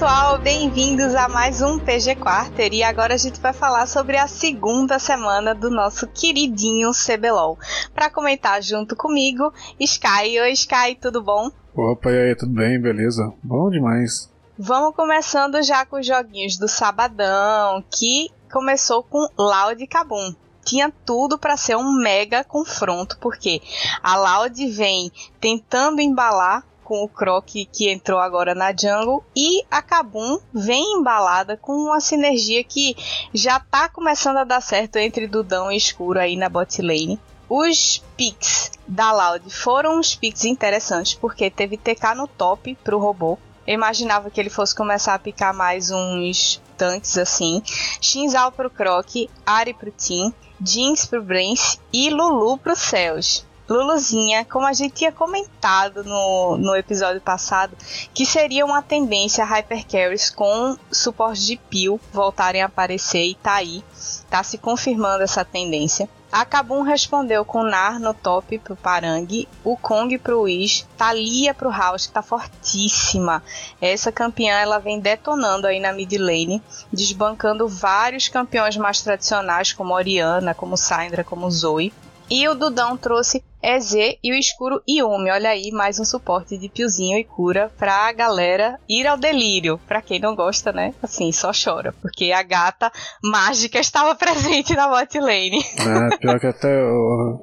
pessoal, bem-vindos a mais um PG Quarter e agora a gente vai falar sobre a segunda semana do nosso queridinho CBLOL. Para comentar junto comigo, Sky. Oi, Sky, tudo bom? Opa, e aí, tudo bem? Beleza? Bom demais. Vamos começando já com os joguinhos do sabadão, que começou com Loud e Kabum tinha tudo para ser um mega confronto, porque a Loud vem tentando embalar com o Croc que entrou agora na jungle e a Kabum vem embalada com uma sinergia que já tá começando a dar certo entre Dudão e Escuro aí na bot lane. Os picks da Loud foram uns picks interessantes porque teve TK no top pro robô. Eu imaginava que ele fosse começar a picar mais uns tanques assim. Shinzal pro Croc, Ari pro Team, Jinx pro Brains e Lulu pro Céus. Luluzinha, como a gente tinha comentado no, no episódio passado, que seria uma tendência Hypercarries com suporte de Peel voltarem a aparecer e tá aí, tá se confirmando essa tendência. A Kabum respondeu com Nar no top pro Parang, o Kong pro Wish, Thalia pro House, que tá fortíssima. Essa campeã ela vem detonando aí na mid lane, desbancando vários campeões mais tradicionais como Oriana, como Syndra, como Zoe. E o Dudão trouxe EZ e o escuro Yumi. Olha aí, mais um suporte de piozinho e cura pra galera ir ao delírio. Pra quem não gosta, né? Assim, só chora. Porque a gata mágica estava presente na bot lane. É, pior que até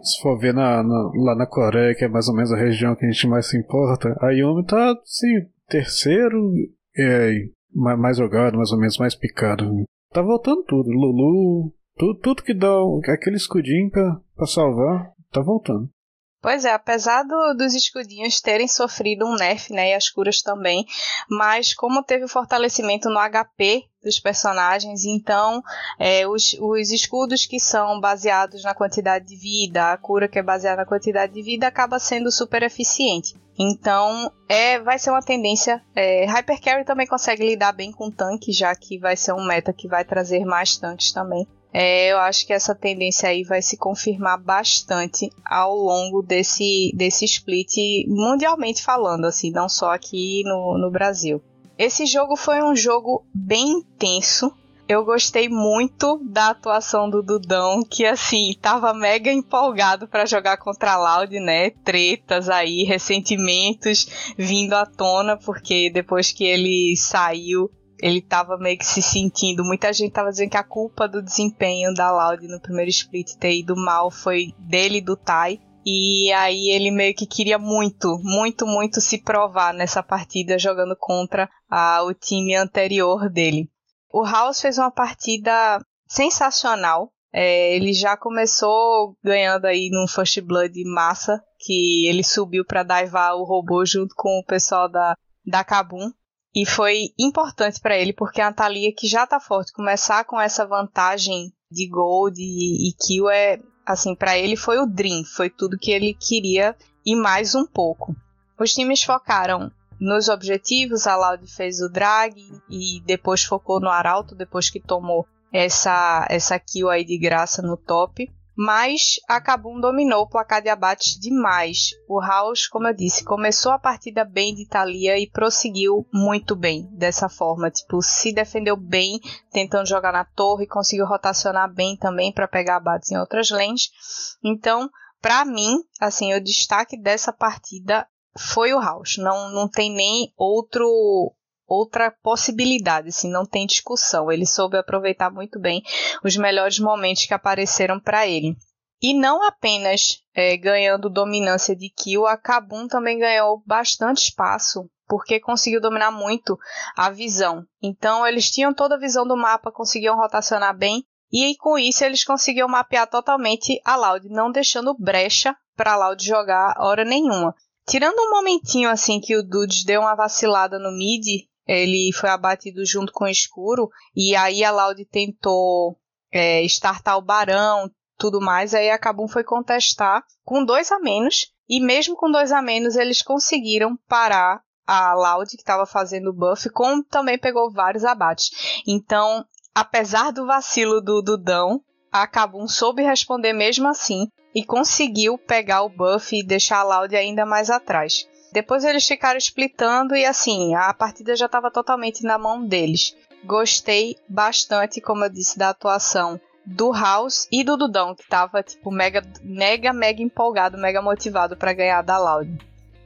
se for ver na, na, lá na Coreia, que é mais ou menos a região que a gente mais se importa, a Yumi tá, assim, terceiro, é, mais jogado, mais ou menos, mais picado. Tá voltando tudo. Lulu, tudo, tudo que dá aquele escudinho pra, pra salvar, tá voltando. Pois é, apesar do, dos escudinhos terem sofrido um nerf, né, e as curas também, mas como teve o fortalecimento no HP dos personagens, então é, os, os escudos que são baseados na quantidade de vida, a cura que é baseada na quantidade de vida, acaba sendo super eficiente. Então, é, vai ser uma tendência. É, Hypercarry também consegue lidar bem com tanque, já que vai ser um meta que vai trazer mais tanques também. É, eu acho que essa tendência aí vai se confirmar bastante ao longo desse, desse split, mundialmente falando, assim, não só aqui no, no Brasil. Esse jogo foi um jogo bem intenso. Eu gostei muito da atuação do Dudão, que assim, tava mega empolgado para jogar contra a Loud, né? Tretas aí, ressentimentos vindo à tona, porque depois que ele saiu, ele tava meio que se sentindo. Muita gente tava dizendo que a culpa do desempenho da Loud no primeiro split ter ido mal foi dele e do Tai. E aí ele meio que queria muito, muito, muito se provar nessa partida jogando contra a, o time anterior dele. O House fez uma partida sensacional. É, ele já começou ganhando aí num First Blood massa, que ele subiu para daivar o robô junto com o pessoal da, da Kabum. E foi importante para ele, porque a Thalia, que já tá forte, começar com essa vantagem de gold e, e kill é, assim, para ele foi o dream, foi tudo que ele queria e mais um pouco. Os times focaram nos objetivos, a Loud fez o drag e depois focou no Arauto, depois que tomou essa, essa kill aí de graça no top mas a Kabum dominou o placar de abates demais. O House, como eu disse, começou a partida bem de Thalia e prosseguiu muito bem dessa forma. Tipo, se defendeu bem, tentando jogar na torre, conseguiu rotacionar bem também para pegar abates em outras lanes. Então, para mim, assim, o destaque dessa partida foi o House. Não, não tem nem outro outra possibilidade, assim, não tem discussão. Ele soube aproveitar muito bem os melhores momentos que apareceram para ele. E não apenas é, ganhando dominância de kill, a Kabum também ganhou bastante espaço, porque conseguiu dominar muito a visão. Então eles tinham toda a visão do mapa, conseguiam rotacionar bem, e com isso eles conseguiam mapear totalmente a Loud, não deixando brecha para a Loud jogar hora nenhuma. Tirando um momentinho assim que o Dudes deu uma vacilada no mid, ele foi abatido junto com o escuro, e aí a Laude tentou é, startar o barão, tudo mais, aí a Kabum foi contestar com dois a menos, E mesmo com dois a menos, eles conseguiram parar a Loud, que estava fazendo o buff, como também pegou vários abates. Então, apesar do vacilo do Dudão, a Kabum soube responder mesmo assim e conseguiu pegar o buff e deixar a Loud ainda mais atrás. Depois eles ficaram splitando e assim, a partida já estava totalmente na mão deles. Gostei bastante, como eu disse, da atuação do House e do Dudão, que tava tipo mega mega mega empolgado, mega motivado para ganhar da Loud.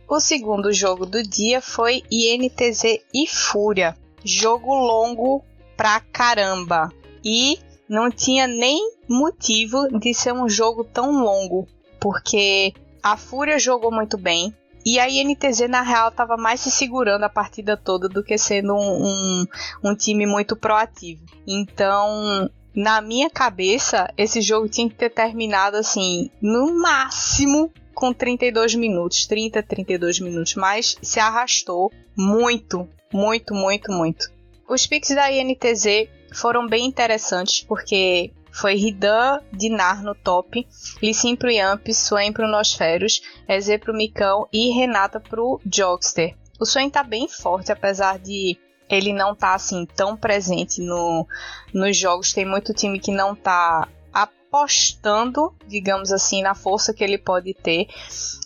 O segundo jogo do dia foi INTZ e Fúria. Jogo longo pra caramba. E não tinha nem motivo de ser um jogo tão longo, porque a Fúria jogou muito bem, e a INTZ, na real, estava mais se segurando a partida toda do que sendo um, um, um, time muito proativo. Então, na minha cabeça, esse jogo tinha que ter terminado assim, no máximo com 32 minutos, 30, 32 minutos, mas se arrastou muito, muito, muito, muito. Os picks da INTZ foram bem interessantes porque foi Ridan Dinar no top, Lissim pro Yamp, Swain pro Nosferos, Eze pro Micão e Renata pro Jogster. O Swain tá bem forte, apesar de ele não tá assim tão presente no, nos jogos. Tem muito time que não tá apostando, digamos assim, na força que ele pode ter.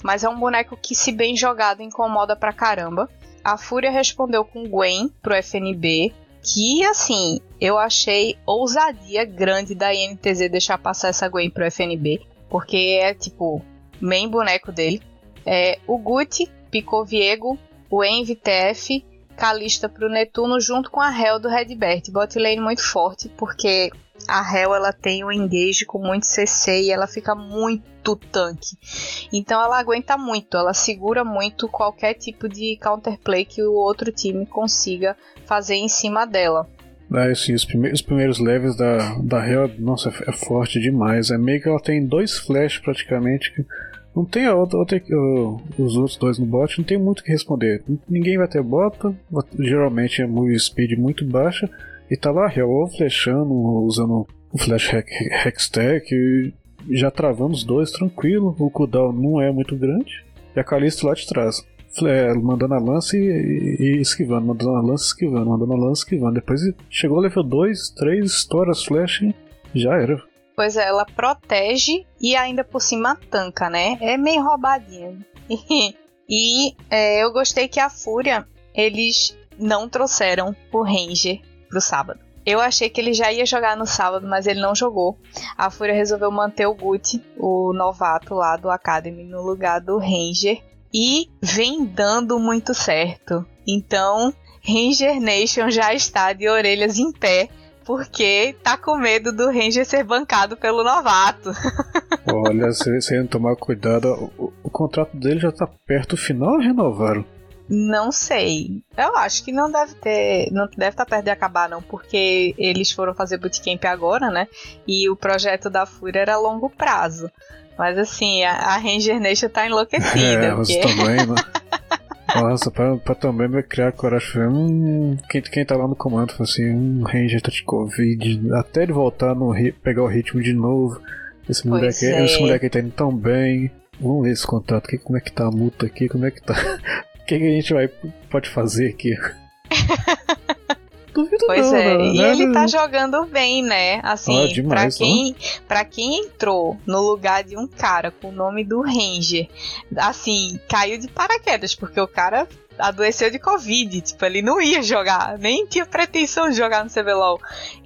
Mas é um boneco que, se bem jogado, incomoda pra caramba. A Fúria respondeu com Gwen pro FNB que, assim, eu achei ousadia grande da INTZ deixar passar essa Gwen pro FNB, porque é, tipo, main boneco dele. É, o Gucci picou Viego, o Envy TF, Calista pro Netuno junto com a Hell do Redbert. Bot lane muito forte, porque a Hell ela tem um engage com muito CC e ela fica muito tanque. Então ela aguenta muito, ela segura muito qualquer tipo de counterplay que o outro time consiga fazer em cima dela. É, sim, os, primeiros, os primeiros levels da, da Hell, nossa, é forte demais. É meio que ela tem dois flash praticamente. Não tem a outra, outra os outros dois no bot, não tem muito o que responder. Ninguém vai ter bota, geralmente é muito speed muito baixa. E tá lá Hell flashando, usando o flash hack, hackstack, já travando os dois tranquilo. O cooldown não é muito grande. E a Calista lá de trás. É, mandando a lança e, e, e, esquivando, mandando a lança esquivando, mandando a lança esquivando. Depois chegou level 2, 3, estoura as flash já era. Pois é, ela protege e ainda por cima tanca, né? É meio roubadinha. e é, eu gostei que a Fúria, eles não trouxeram o Ranger pro sábado. Eu achei que ele já ia jogar no sábado, mas ele não jogou. A Fúria resolveu manter o Gucci, o novato lá do Academy, no lugar do Ranger. E vem dando muito certo. Então, Ranger Nation já está de orelhas em pé, porque tá com medo do Ranger ser bancado pelo novato. Olha, se não tomar cuidado, o, o, contrato dele já tá perto do final renovaram? Não sei. Eu acho que não deve ter. Não deve estar tá perto de acabar, não, porque eles foram fazer bootcamp agora, né? E o projeto da Fúria era a longo prazo. Mas assim, a, Ranger Nation tá enlouquecida. É, mas porque... também, né? Nossa, pra, pra também me criar coragem. Hum, quem, quem tá lá no comando falou assim: um Ranger tá de Covid. Até ele voltar no pegar o ritmo de novo. Esse moleque, é. esse moleque tá indo tão bem. Vamos ver esse contrato aqui, como é que tá a multa aqui, como é que tá. O que, que, a gente vai, pode fazer aqui? Duvido pois não, é, e ele tá jogando bem, né? Assim, ah, demais, pra, quem, pra quem entrou no lugar de um cara com o nome do Ranger, assim, caiu de paraquedas, porque o cara adoeceu de Covid, tipo, ele não ia jogar, nem tinha pretensão de jogar no CBLOL.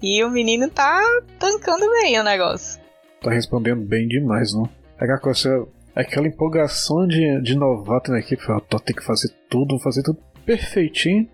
E o menino tá tancando bem o negócio. Tá respondendo bem demais, não? É aquela coisa, aquela empolgação de, de novato na equipe, ó, tem que fazer tudo, fazer tudo perfeitinho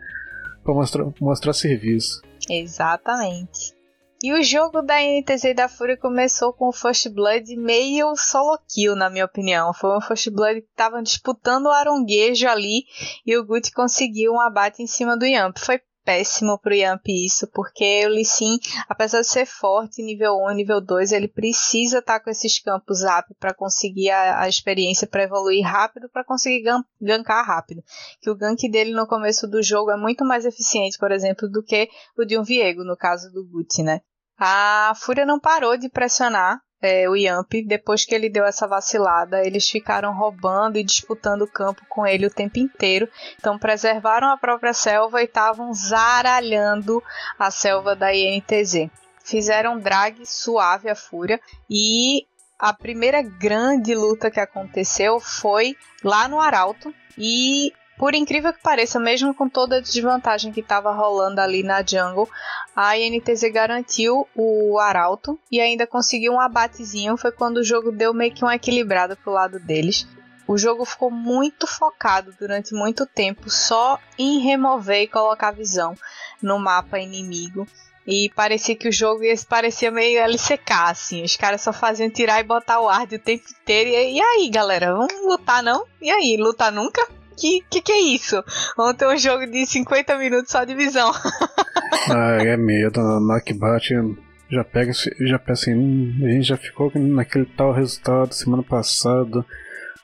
para mostrar, mostrar serviço. Exatamente. E o jogo da NTZ da Fúria começou com o First Blood meio solo kill, na minha opinião. Foi um First Blood que estavam disputando o aronguejo ali e o Guti conseguiu um abate em cima do Yamp. Foi péssimo pro Yamp isso, porque o Lee Sin, apesar de ser forte nível 1 nível 2, ele precisa estar tá com esses campos up para conseguir a, a experiência para evoluir rápido, para conseguir gankar rápido. Que o gank dele no começo do jogo é muito mais eficiente, por exemplo, do que o de um Viego, no caso do Gucci, né? A Fúria não parou de pressionar é, o Yamp, depois que ele deu essa vacilada, eles ficaram roubando e disputando o campo com ele o tempo inteiro. Então preservaram a própria selva e estavam zaralhando a selva da INTZ. Fizeram drag suave a fúria e a primeira grande luta que aconteceu foi lá no Arauto e por incrível que pareça, mesmo com toda a desvantagem que estava rolando ali na jungle, a INTZ garantiu o Arauto e ainda conseguiu um abatezinho. Foi quando o jogo deu meio que uma equilibrada pro lado deles. O jogo ficou muito focado durante muito tempo só em remover e colocar visão no mapa inimigo. E parecia que o jogo parecia meio LCK, assim. Os caras só faziam tirar e botar o ar o tempo inteiro. E, e aí, galera, vamos lutar não? E aí, lutar nunca? Que, que que é isso? Vamos ter um jogo de 50 minutos só de visão. ah, é medo. Na que bate, já pega, já pensa assim, hum, a gente já ficou naquele tal resultado semana passada.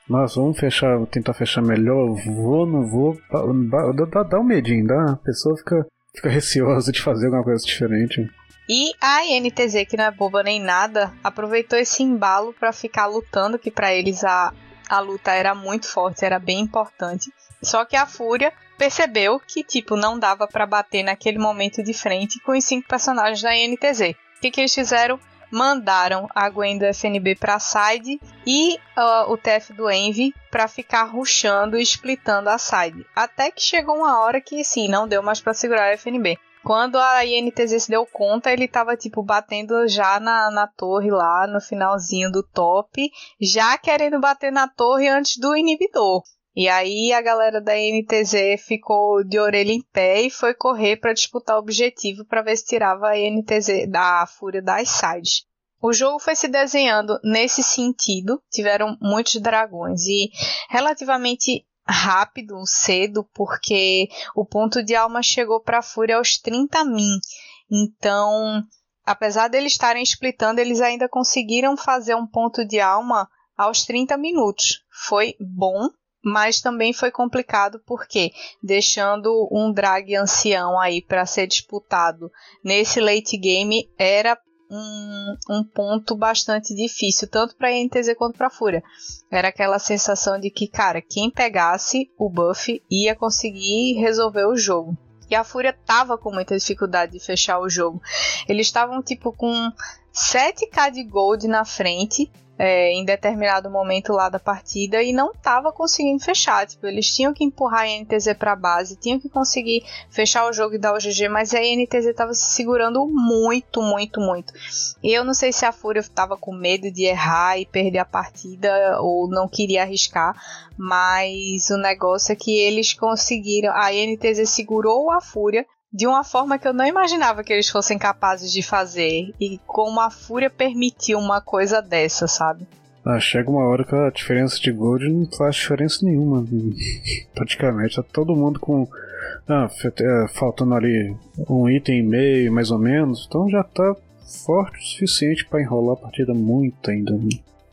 Nossa, vamos fechar, tentar fechar melhor. Vou, não vou. Dá, dá, dá um medinho, dá. A pessoa fica, fica receosa de fazer alguma coisa diferente. E a INTZ, que não é boba nem nada, aproveitou esse embalo para ficar lutando, que para eles a, a luta era muito forte, era bem importante. Só que a Fúria percebeu que, tipo, não dava para bater naquele momento de frente com os cinco personagens da NTZ. O que, que eles fizeram? Mandaram a Gwen do FNB pra side e uh, o TF do Envy para ficar ruxando e splitando a side. Até que chegou uma hora que, sim, não deu mais para segurar a FNB. Quando a INTZ se deu conta, ele tava, tipo, batendo já na, na torre lá, no finalzinho do top, já querendo bater na torre antes do inibidor. E aí a galera da INTZ ficou de orelha em pé e foi correr para disputar o objetivo para ver se tirava a INTZ da fúria das sides. O jogo foi se desenhando nesse sentido, tiveram muitos dragões e relativamente rápido, cedo, porque o ponto de alma chegou para a Fúria aos 30 min. Então, apesar deles estarem splitando, eles ainda conseguiram fazer um ponto de alma aos 30 minutos. Foi bom, mas também foi complicado porque deixando um drag ancião aí para ser disputado nesse late game era um, um ponto bastante difícil, tanto para a NTZ quanto para a Fúria. Era aquela sensação de que, cara, quem pegasse o buff ia conseguir resolver o jogo. E a Fúria tava com muita dificuldade de fechar o jogo. Eles estavam tipo com 7k de gold na frente é, em determinado momento lá da partida e não estava conseguindo fechar. Tipo, eles tinham que empurrar a NTZ para base, tinham que conseguir fechar o jogo e dar o GG, mas a NTZ estava se segurando muito, muito, muito. E eu não sei se a Fúria estava com medo de errar e perder a partida ou não queria arriscar, mas o negócio é que eles conseguiram. A NTZ segurou a Fúria de uma forma que eu não imaginava que eles fossem capazes de fazer. E como a Fúria permitiu uma coisa dessa, sabe? Ah, chega uma hora que a diferença de gold não faz diferença nenhuma. Praticamente. Tá todo mundo com. Ah, é, faltando ali um item e meio, mais ou menos. Então já tá forte o suficiente para enrolar a partida muito ainda. Né?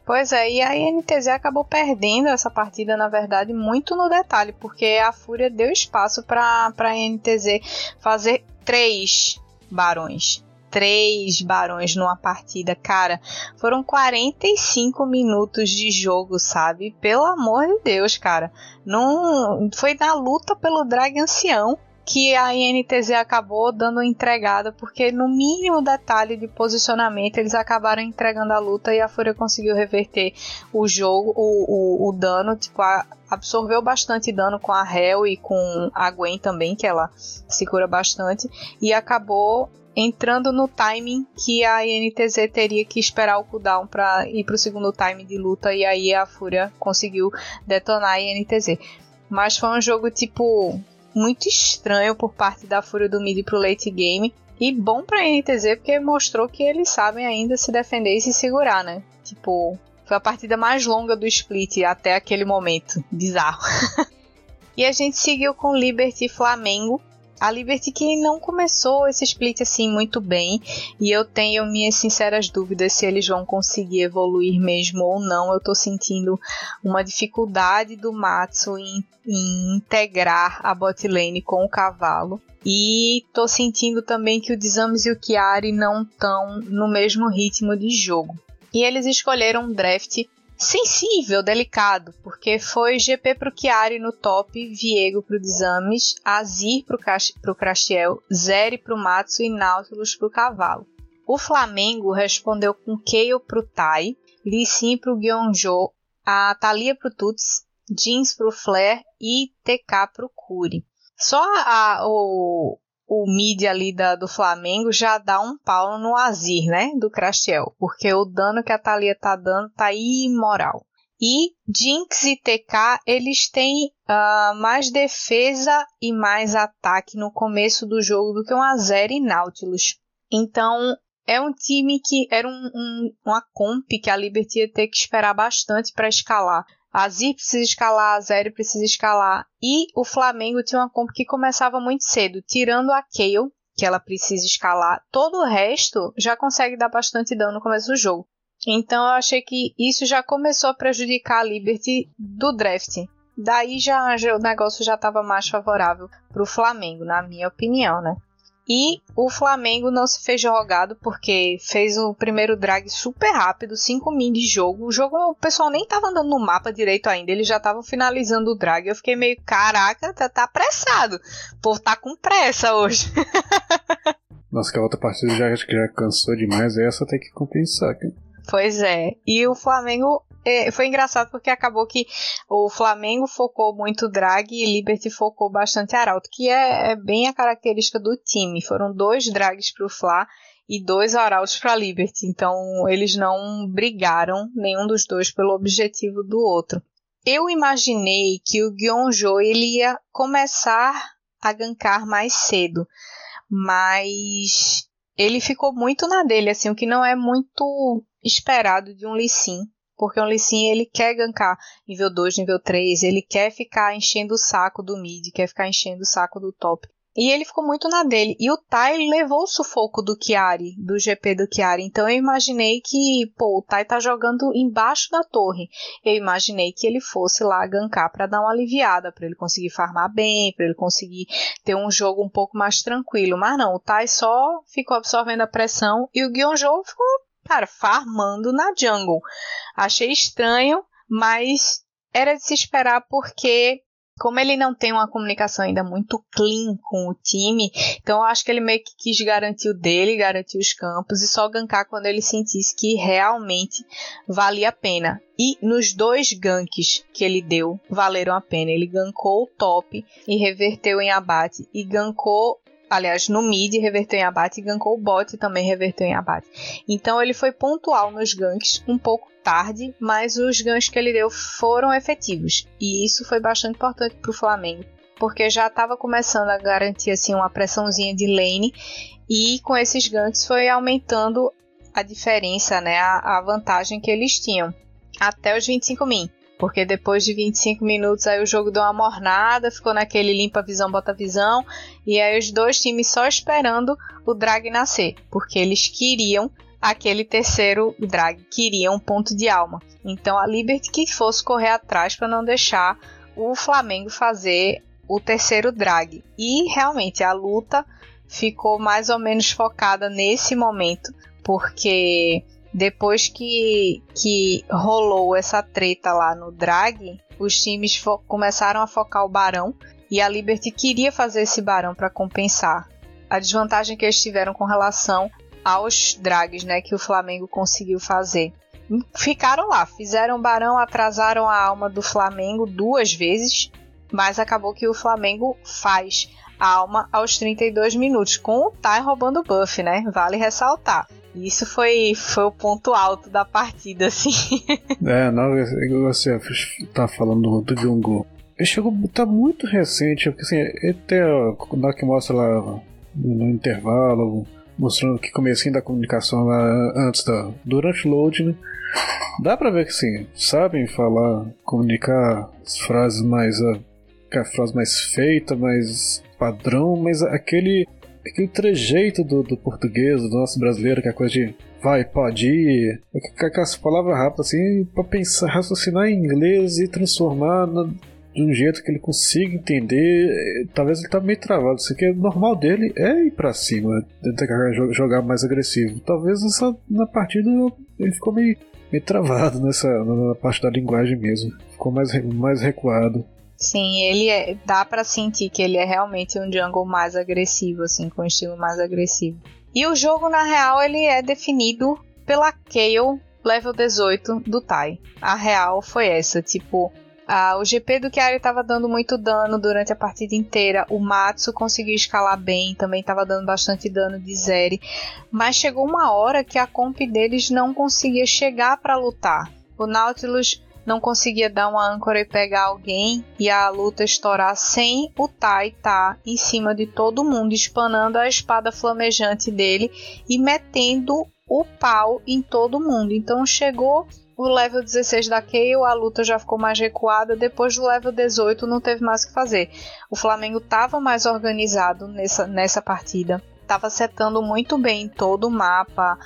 Pois é, e a INTZ acabou perdendo essa partida, na verdade, muito no detalhe, porque a Fúria deu espaço para a INTZ fazer três barões. Três barões numa partida, cara. Foram 45 minutos de jogo, sabe? Pelo amor de Deus, cara. Não foi na luta pelo Drag Ancião que a INTZ acabou dando entregada, porque no mínimo detalhe de posicionamento eles acabaram entregando a luta e a Fúria conseguiu reverter o jogo, o, o, o dano, tipo, a, absorveu bastante dano com a Hel e com a Gwen também, que ela se cura bastante, e acabou entrando no timing que a INTZ teria que esperar o cooldown para ir para o segundo time de luta, e aí a Fúria conseguiu detonar a INTZ. Mas foi um jogo tipo muito estranho por parte da Fúria do Mid pro late game. E bom pra NTZ porque mostrou que eles sabem ainda se defender e se segurar, né? Tipo, foi a partida mais longa do split até aquele momento. Bizarro. e a gente seguiu com Liberty Flamengo a Liberty que não começou esse split assim muito bem e eu tenho minhas sinceras dúvidas se eles vão conseguir evoluir mesmo ou não. Eu tô sentindo uma dificuldade do Matsu em, em integrar a bot lane com o cavalo. E tô sentindo também que o Desames e o Chiari não estão no mesmo ritmo de jogo. E eles escolheram um draft sensível, delicado, porque foi GP pro Chiari no top, Viego pro Desames, Azir pro, pro Crastiel, Zeri pro Matsu e Nautilus pro Cavalo. O Flamengo respondeu com Kayle pro Tai, Lee Sin pro Gyeongjo, a Thalia pro Tuts, Jeans pro Flair e TK pro Curi. Só a, o, o mid ali da, do Flamengo já dá um pau no Azir, né? Do Crastiel. Porque o dano que a Thalia tá dando tá imoral. E Jinx e TK, eles têm uh, mais defesa e mais ataque no começo do jogo do que um Azer e Nautilus. Então, é um time que era um, um, uma comp que a Liberty ia ter que esperar bastante para escalar. A Zip precisa escalar, a Zero precisa escalar. E o Flamengo tinha uma comp que começava muito cedo, tirando a Kayle, que ela precisa escalar. Todo o resto já consegue dar bastante dano no começo do jogo. Então eu achei que isso já começou a prejudicar a Liberty do draft. Daí já, já o negócio já estava mais favorável para o Flamengo, na minha opinião, né? E o Flamengo não se fez jogado porque fez o primeiro drag super rápido, 5 min de jogo. O jogo, o pessoal nem tava andando no mapa direito ainda, eles já estavam finalizando o drag. Eu fiquei meio, caraca, tá, tá apressado. Povo tá com pressa hoje. Nossa, que a outra partida já, já cansou demais, essa tem que compensar. Pois é. E o Flamengo é, foi engraçado porque acabou que o Flamengo focou muito drag e Liberty focou bastante arauto, que é, é bem a característica do time. Foram dois drags para o Fla e dois arautos para Liberty, então eles não brigaram nenhum dos dois pelo objetivo do outro. Eu imaginei que o Gyonjo ele ia começar a gankar mais cedo, mas ele ficou muito na dele, assim, o que não é muito esperado de um Lee. Porque o Lee ele quer gankar nível 2, nível 3, ele quer ficar enchendo o saco do mid, quer ficar enchendo o saco do top. E ele ficou muito na dele. E o Tai levou o sufoco do Chiari, do GP do Chiari. Então eu imaginei que, pô, o Tai tá jogando embaixo da torre. Eu imaginei que ele fosse lá gankar para dar uma aliviada, para ele conseguir farmar bem, para ele conseguir ter um jogo um pouco mais tranquilo. Mas não, o Tai só ficou absorvendo a pressão e o Gyonjo ficou cara, farmando na jungle. Achei estranho, mas era de se esperar porque como ele não tem uma comunicação ainda muito clean com o time, então eu acho que ele meio que quis garantir o dele, garantir os campos e só gankar quando ele sentisse que realmente valia a pena. E nos dois ganks que ele deu, valeram a pena. Ele gankou o top e reverteu em abate e gankou aliás, no mid reverteu em abate e gankou o bot também reverteu em abate. Então ele foi pontual nos ganks, um pouco tarde, mas os ganks que ele deu foram efetivos. E isso foi bastante importante para o Flamengo, porque já estava começando a garantir assim uma pressãozinha de lane e com esses ganks foi aumentando a diferença, né, a, a vantagem que eles tinham até os 25 min. Porque depois de 25 minutos aí o jogo deu uma mornada, ficou naquele limpa visão, bota visão, e aí os dois times só esperando o drag nascer, porque eles queriam aquele terceiro drag, queriam um ponto de alma. Então a Liberty que fosse correr atrás para não deixar o Flamengo fazer o terceiro drag. E realmente a luta ficou mais ou menos focada nesse momento, porque depois que, que rolou essa treta lá no drag, os times começaram a focar o Barão e a Liberty queria fazer esse Barão para compensar a desvantagem que eles tiveram com relação aos drags, né, que o Flamengo conseguiu fazer. Ficaram lá, fizeram Barão, atrasaram a alma do Flamengo duas vezes, mas acabou que o Flamengo faz a alma aos 32 minutos, com o Tai roubando o buff, né? Vale ressaltar. Isso foi, foi o ponto alto da partida, assim. É, não, você tá falando do Jungo. Ele chegou, tá muito recente, porque assim, até na hora que mostra lá no intervalo, mostrando que comecinho da comunicação lá antes da. durante o load, né? Dá pra ver que sim, sabem falar, comunicar as frases mais. A, a frase mais feita, mais padrão, mas aquele aquele trejeito do, do português, do nosso brasileiro, que é coisa de vai, pode ir, aquelas palavras rápidas assim, pra pensar, raciocinar em inglês e transformar. De um jeito que ele consiga entender. Talvez ele tá meio travado. Isso aqui é normal dele é ir pra cima, tentar jogar mais agressivo. Talvez essa, na partida ele ficou meio, meio travado nessa na parte da linguagem mesmo. Ficou mais, mais recuado. Sim, ele é, dá para sentir que ele é realmente um jungle mais agressivo, assim, com um estilo mais agressivo. E o jogo, na real, ele é definido pela Kayle level 18 do Tai. A real foi essa, tipo, ah, o GP do Chiari estava dando muito dano durante a partida inteira. O Matsu conseguiu escalar bem, também estava dando bastante dano de Zeri. Mas chegou uma hora que a comp deles não conseguia chegar para lutar. O Nautilus não conseguia dar uma âncora e pegar alguém e a luta estourar sem o Tai tá em cima de todo mundo, espanando a espada flamejante dele e metendo o pau em todo mundo. Então chegou o level 16 da Kayle, a luta já ficou mais recuada. Depois do level 18, não teve mais o que fazer. O Flamengo estava mais organizado nessa, nessa partida, estava setando muito bem todo o mapa,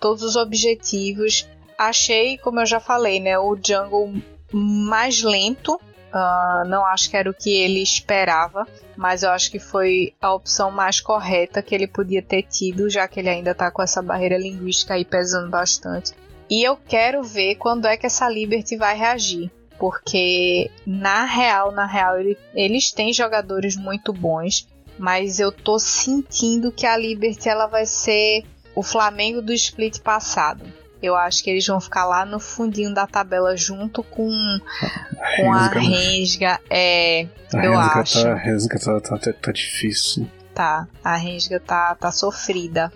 todos os objetivos achei, como eu já falei, né, o jungle mais lento. Uh, não acho que era o que ele esperava, mas eu acho que foi a opção mais correta que ele podia ter tido, já que ele ainda tá com essa barreira linguística aí pesando bastante. E eu quero ver quando é que essa Liberty vai reagir. Porque na real, na real, ele, eles têm jogadores muito bons, mas eu tô sentindo que a Liberty ela vai ser o Flamengo do split passado. Eu acho que eles vão ficar lá no fundinho da tabela junto com, a com a Rensga. É, a eu Rensga acho. Tá, a Rensga tá, tá, tá, difícil. Tá, a Rensga tá, tá sofrida.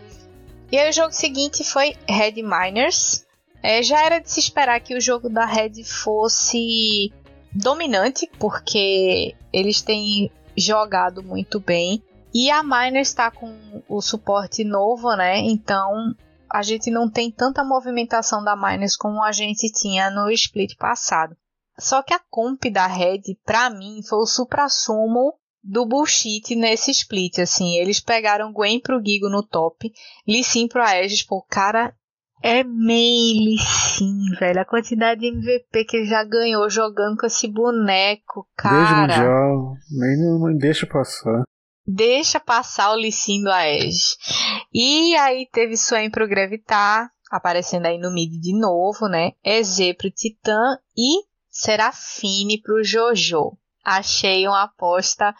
E aí o jogo seguinte foi Red Miners. É, já era de se esperar que o jogo da Red fosse dominante, porque eles têm jogado muito bem. E a Miners está com o suporte novo, né? Então a gente não tem tanta movimentação da Miners como a gente tinha no split passado. Só que a comp da Red, pra mim, foi o supra-sumo do bullshit nesse split, assim. Eles pegaram Gwen pro Gigo no top, Lee Sin pro Aegis, pô, cara, é main Lee Sin, velho. A quantidade de MVP que ele já ganhou jogando com esse boneco, cara. Desde mundial, nem não deixa passar deixa passar o Licin do Aege. E aí teve Swain pro Gravitar, aparecendo aí no mid de novo, né? EZ pro Titã e Serafine pro Jojo. Achei uma aposta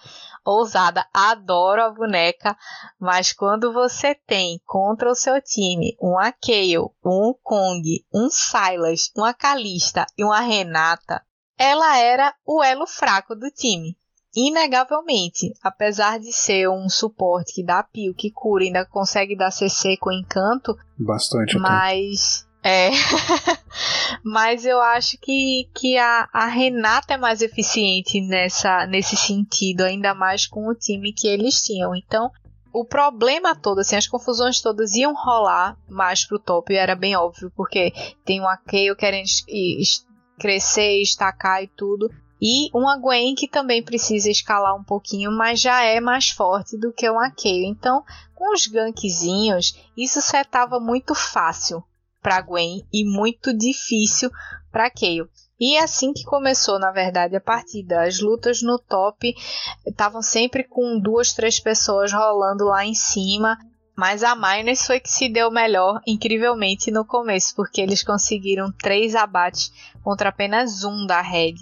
ousada. Adoro a boneca, mas quando você tem contra o seu time um Kayle, um Kong, um Silas, uma Kalista e uma Renata, ela era o elo fraco do time inegavelmente, apesar de ser um suporte que dá pio, que cura, ainda consegue dar CC com encanto. Bastante. Mas. É. mas eu acho que, que a, a Renata é mais eficiente nessa, nesse sentido, ainda mais com o time que eles tinham. Então, o problema todo, assim, as confusões todas iam rolar mais pro top, era bem óbvio, porque tem uma Kayle querendo crescer, estacar e tudo. E uma Gwen que também precisa escalar um pouquinho, mas já é mais forte do que uma Kayle. Então, com os gankzinhos, isso setava muito fácil para Gwen e muito difícil para Kayle. E é assim que começou, na verdade, a partida. As lutas no top estavam sempre com duas, três pessoas rolando lá em cima. Mas a Miners foi que se deu melhor, incrivelmente, no começo, porque eles conseguiram três abates contra apenas um da Red.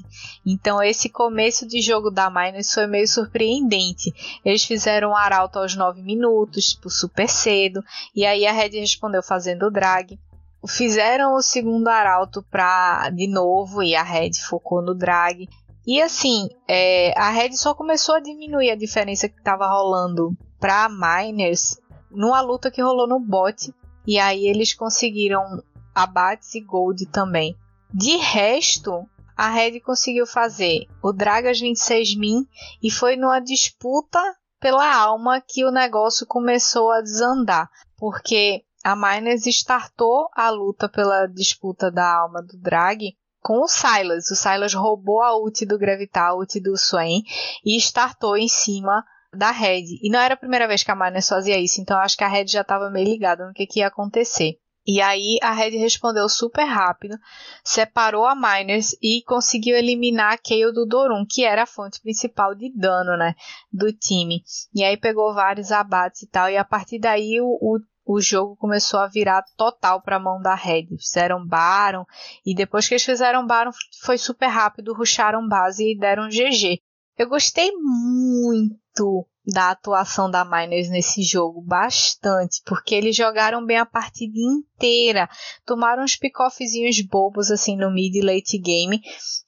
Então esse começo de jogo da Miners foi meio surpreendente. Eles fizeram um arauto aos 9 minutos, tipo, super cedo, e aí a Red respondeu fazendo o drag. Fizeram o segundo arauto pra, de novo e a Red focou no drag. E assim, é, a Red só começou a diminuir a diferença que estava rolando para Miners numa luta que rolou no bot. E aí eles conseguiram abates e gold também. De resto, a Red conseguiu fazer o Dragas 26 min e foi numa disputa pela alma que o negócio começou a desandar. Porque a Miners startou a luta pela disputa da alma do Drag com o Silas. O Silas roubou a ult do Gravitar, a ult do Swain, e startou em cima da Red. E não era a primeira vez que a Miners fazia isso, então acho que a Red já estava meio ligada no que, que ia acontecer. E aí a Red respondeu super rápido, separou a Miners e conseguiu eliminar a Kayle do Dorum, que era a fonte principal de dano, né, do time. E aí pegou vários abates e tal, e a partir daí o, o o jogo começou a virar total para a mão da Red. Fizeram Baron e depois que eles fizeram Baron foi super rápido, ruxaram base e deram GG. Eu gostei muito da atuação da Miners nesse jogo, bastante, porque eles jogaram bem a partida inteira, tomaram uns pick-offzinhos bobos assim no mid e late game,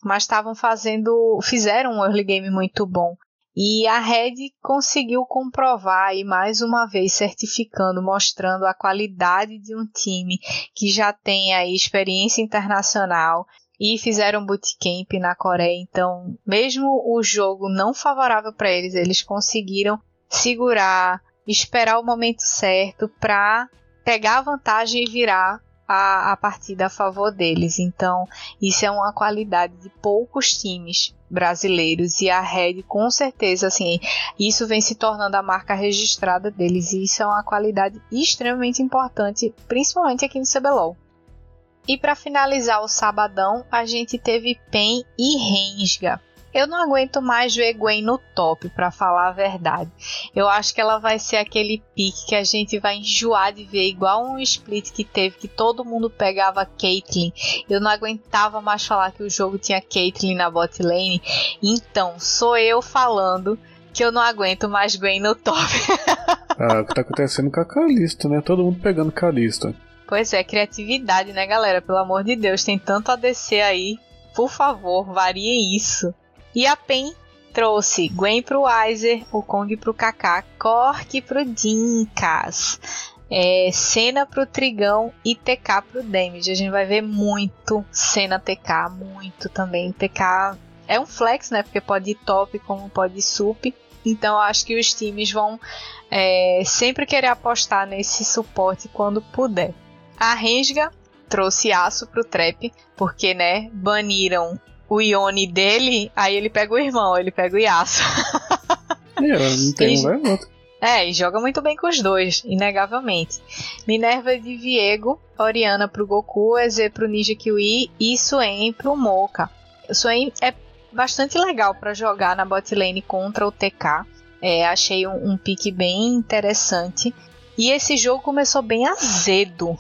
mas estavam fazendo, fizeram um early game muito bom. E a Red conseguiu comprovar e mais uma vez certificando, mostrando a qualidade de um time que já tem aí experiência internacional e fizeram bootcamp na Coreia. Então, mesmo o jogo não favorável para eles, eles conseguiram segurar, esperar o momento certo para pegar a vantagem e virar a, a partida a favor deles. Então, isso é uma qualidade de poucos times brasileiros e a Red com certeza assim isso vem se tornando a marca registrada deles e isso é uma qualidade extremamente importante principalmente aqui no CBLOL e para finalizar o sabadão, a gente teve Pen e Rensga. Eu não aguento mais ver Gwen no top, para falar a verdade. Eu acho que ela vai ser aquele pique que a gente vai enjoar de ver, igual um split que teve, que todo mundo pegava Caitlyn. Eu não aguentava mais falar que o jogo tinha Caitlyn na bot lane. Então, sou eu falando que eu não aguento mais Gwen no top. ah, o que tá acontecendo com a Kalista, né? Todo mundo pegando Kalista. Pois é, criatividade, né, galera? Pelo amor de Deus, tem tanto a descer aí. Por favor, variem isso. E a PEN trouxe Gwen pro Weiser, o Kong pro Kaká, Cork pro Dinkas, é, Cena pro Trigão e TK pro Damage. A gente vai ver muito Cena TK, muito também. TK é um flex, né? Porque pode ir top como pode ir sup. Então acho que os times vão é, sempre querer apostar nesse suporte quando puder. A Rensga trouxe aço pro Trap, porque, né, baniram o Ione dele, aí ele pega o irmão, ele pega o Yasuo. É, não tem e, um outro. É, e joga muito bem com os dois, inegavelmente. Minerva de Viego, Oriana pro Goku, EZ pro Ninja Kiwi e Swain pro Mocha. Swain é bastante legal para jogar na bot lane contra o TK. É, achei um, um pique bem interessante. E esse jogo começou bem azedo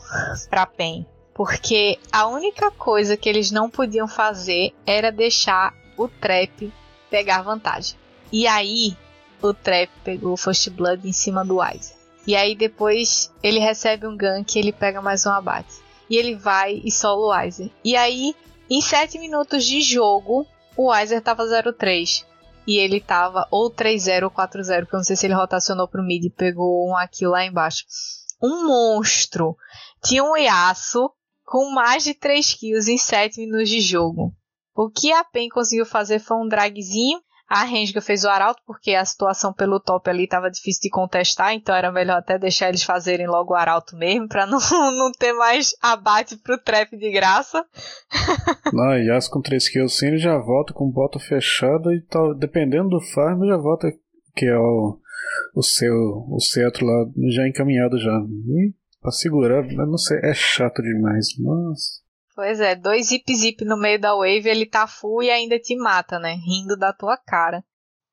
para PEN, porque a única coisa que eles não podiam fazer era deixar o Trap pegar vantagem. E aí o Trap pegou o First Blood em cima do Wise. E aí depois ele recebe um gank, ele pega mais um abate. E ele vai e sola o Weiser. E aí, em 7 minutos de jogo, o Weiser tava 0-3 e ele tava ou 3-0 ou 4-0, que eu não sei se ele rotacionou pro mid e pegou um aqui lá embaixo. Um monstro. Tinha um Yasuo com mais de 3 kills em 7 minutos de jogo. O que a PEN conseguiu fazer foi um dragzinho a Renga fez o arauto porque a situação pelo top ali estava difícil de contestar, então era melhor até deixar eles fazerem logo o arauto mesmo, para não, não ter mais abate pro trap de graça. Não, e as com 3 kills sim, ele já volta com bota fechada e tal, dependendo do farm, já volta que é o, o seu o cetro lá já encaminhado já. E pra segurar, não sei, é chato demais. Nossa. Pois é, dois zip zip no meio da wave, ele tá full e ainda te mata, né? Rindo da tua cara.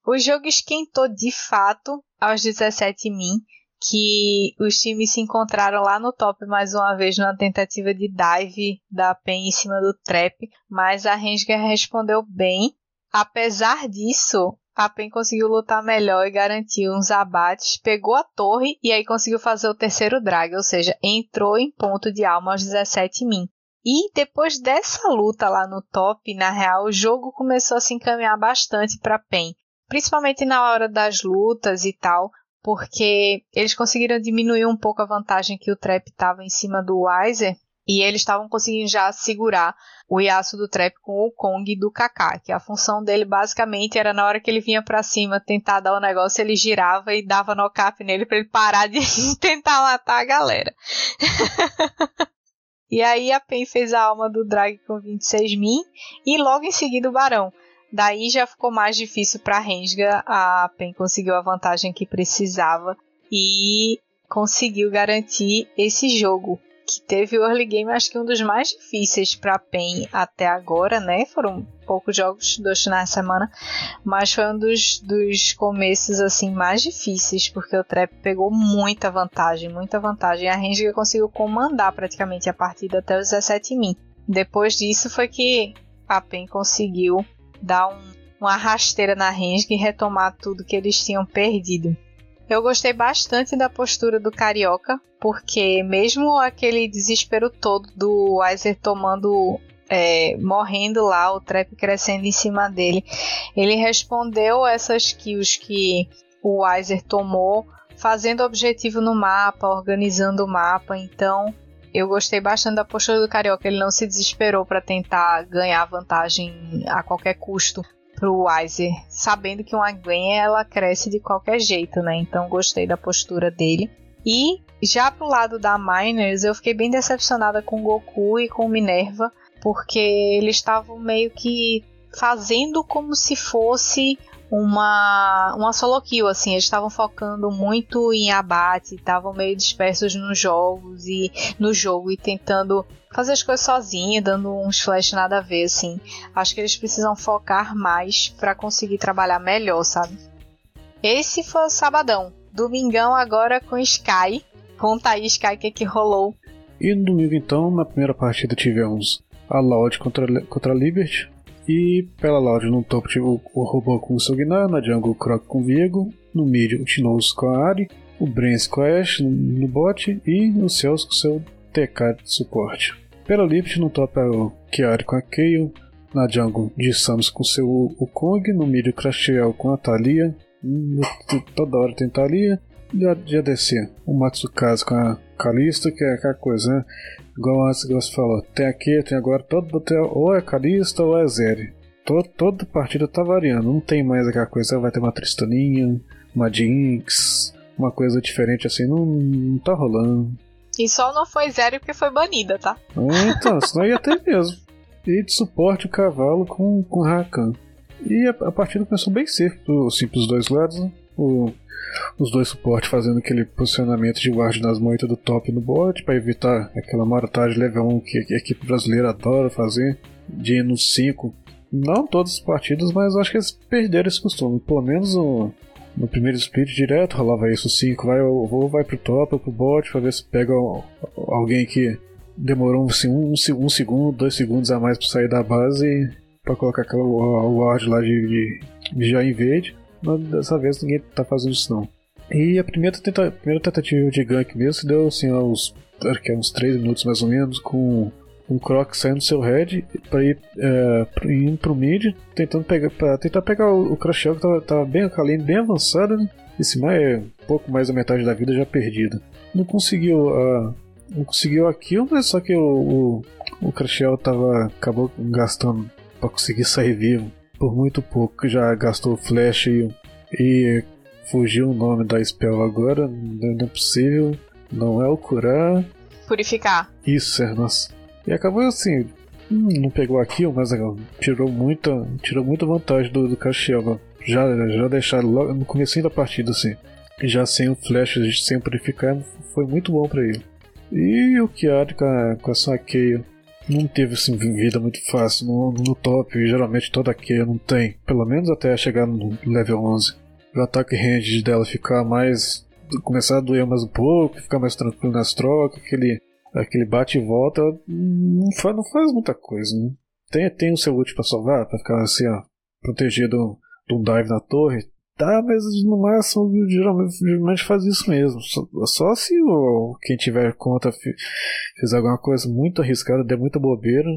O jogo esquentou de fato aos 17 min, que os times se encontraram lá no top mais uma vez numa tentativa de dive da PEN em cima do trap, mas a Rensger respondeu bem. Apesar disso, a PEN conseguiu lutar melhor e garantiu uns abates, pegou a torre e aí conseguiu fazer o terceiro drag, ou seja, entrou em ponto de alma aos 17 min. E depois dessa luta lá no top, na real, o jogo começou a se encaminhar bastante para PEN, principalmente na hora das lutas e tal, porque eles conseguiram diminuir um pouco a vantagem que o Trap estava em cima do Weiser e eles estavam conseguindo já segurar o Yasuo do Trap com o Kong do Kaká, que a função dele basicamente era na hora que ele vinha para cima tentar dar o um negócio, ele girava e dava no cap nele para ele parar de tentar matar a galera. E aí a PEN fez a alma do drag com 26 min e logo em seguida o Barão. Daí já ficou mais difícil para a Rensga, a PEN conseguiu a vantagem que precisava e conseguiu garantir esse jogo. que teve o early game, acho que um dos mais difíceis para PEN até agora, né? Foram poucos jogos, dois finais de semana, mas foi um dos, dos começos assim mais difíceis, porque o Trap pegou muita vantagem, muita vantagem. A Renga conseguiu comandar praticamente a partida até os 17 min. Depois disso foi que a PEN conseguiu dar um, uma rasteira na Renga e retomar tudo que eles tinham perdido. Eu gostei bastante da postura do Carioca, porque mesmo aquele desespero todo do Weiser tomando. É, morrendo lá, o trap crescendo em cima dele, ele respondeu essas kills que o Weiser tomou, fazendo objetivo no mapa, organizando o mapa. Então, eu gostei bastante da postura do Carioca. Ele não se desesperou para tentar ganhar vantagem a qualquer custo pro Weiser, sabendo que uma Gwen ela cresce de qualquer jeito, né? Então gostei da postura dele. E já pro lado da Miners, eu fiquei bem decepcionada com Goku e com Minerva, porque eles estavam meio que fazendo como se fosse uma, uma solo kill, assim, eles estavam focando muito em abate, estavam meio dispersos nos jogos e no jogo e tentando fazer as coisas sozinho, dando uns flash nada a ver, assim. Acho que eles precisam focar mais para conseguir trabalhar melhor, sabe? Esse foi o sabadão. Domingão agora com Sky. Conta aí, Sky, o que, que rolou. E no domingo, então, na primeira partida tivemos a Loud contra, contra a Liberty. E pela Loud no topo tive o, o robô com o Sognar, na jungle o Croc com o Viego, no mid o Tinoz com a Ari, o Brence com a Ashe no, no bot e no Cells com seu TK de suporte. Pela Lift no top é o Kiari com a Kayle, na jungle de Samus com seu o Kong, no mid o Crashiel com a Thalia, toda hora tem Thalia, e a de o Matsukaze com a Kalista, que é aquela coisa, né? Igual antes você falou, tem aqui, tem agora, todo ou é Kalista ou é Zeri. Todo, toda partida tá variando, não tem mais aquela coisa, vai ter uma Tristaninha, uma Jinx, uma coisa diferente assim, não, não tá rolando. E só não foi Zeri porque foi banida, tá? Ah, então, senão ia ter mesmo. E de suporte o cavalo com, com Rakan. E a, a partida começou bem cedo, assim, pros dois lados, né? O os dois suportes fazendo aquele posicionamento de guarda nas moitas do top no bot para evitar aquela marotagem level 1 que a equipe brasileira adora fazer de no 5. Não todas as partidas, mas acho que eles perderam esse costume. Pelo menos no, no primeiro split direto rolava isso: 5 vai, ou vai pro top ou pro bot para ver se pega alguém que demorou um, um, um segundo, dois segundos a mais para sair da base para colocar aquela ward lá de, de, de já invade. Mas dessa vez ninguém tá fazendo isso não. E a primeira, tenta, a primeira tentativa de gank mesmo deu assim aos que é uns 3 minutos mais ou menos, com um Croc saindo do seu head para ir é, indo pro mid, tentando pegar, pra tentar pegar o, o Crash que tava, tava bem, a lane bem avançada, né? Esse mais é pouco mais da metade da vida já perdida. Não conseguiu uh, não conseguiu a kill, mas só que o, o, o Crashel tava, acabou gastando para conseguir sair vivo por muito pouco já gastou flash e, e fugiu o nome da spell agora, não é possível, não é o curar. Purificar. Isso, é, nossa. E acabou assim, hum, não pegou a kill, mas tirou muita, tirou muita vantagem do, do Castiel. Já, já deixaram logo no começo da partida assim. Já sem o flash, sem purificar, foi muito bom para ele. E o Kiari com, a, com essa Kayle não teve assim, vida muito fácil no, no top. Geralmente toda Q não tem, pelo menos até chegar no level 11. O ataque range dela ficar mais. começar a doer mais um pouco, ficar mais tranquilo nas trocas, aquele, aquele bate e volta, não faz, não faz muita coisa, né? Tem, tem o seu ult pra salvar, pra ficar assim, ó, protegido de um dive na torre, Tá, mas no máximo geralmente, geralmente faz isso mesmo. Só, só se o, quem tiver conta fizer alguma coisa muito arriscada, der muita bobeira,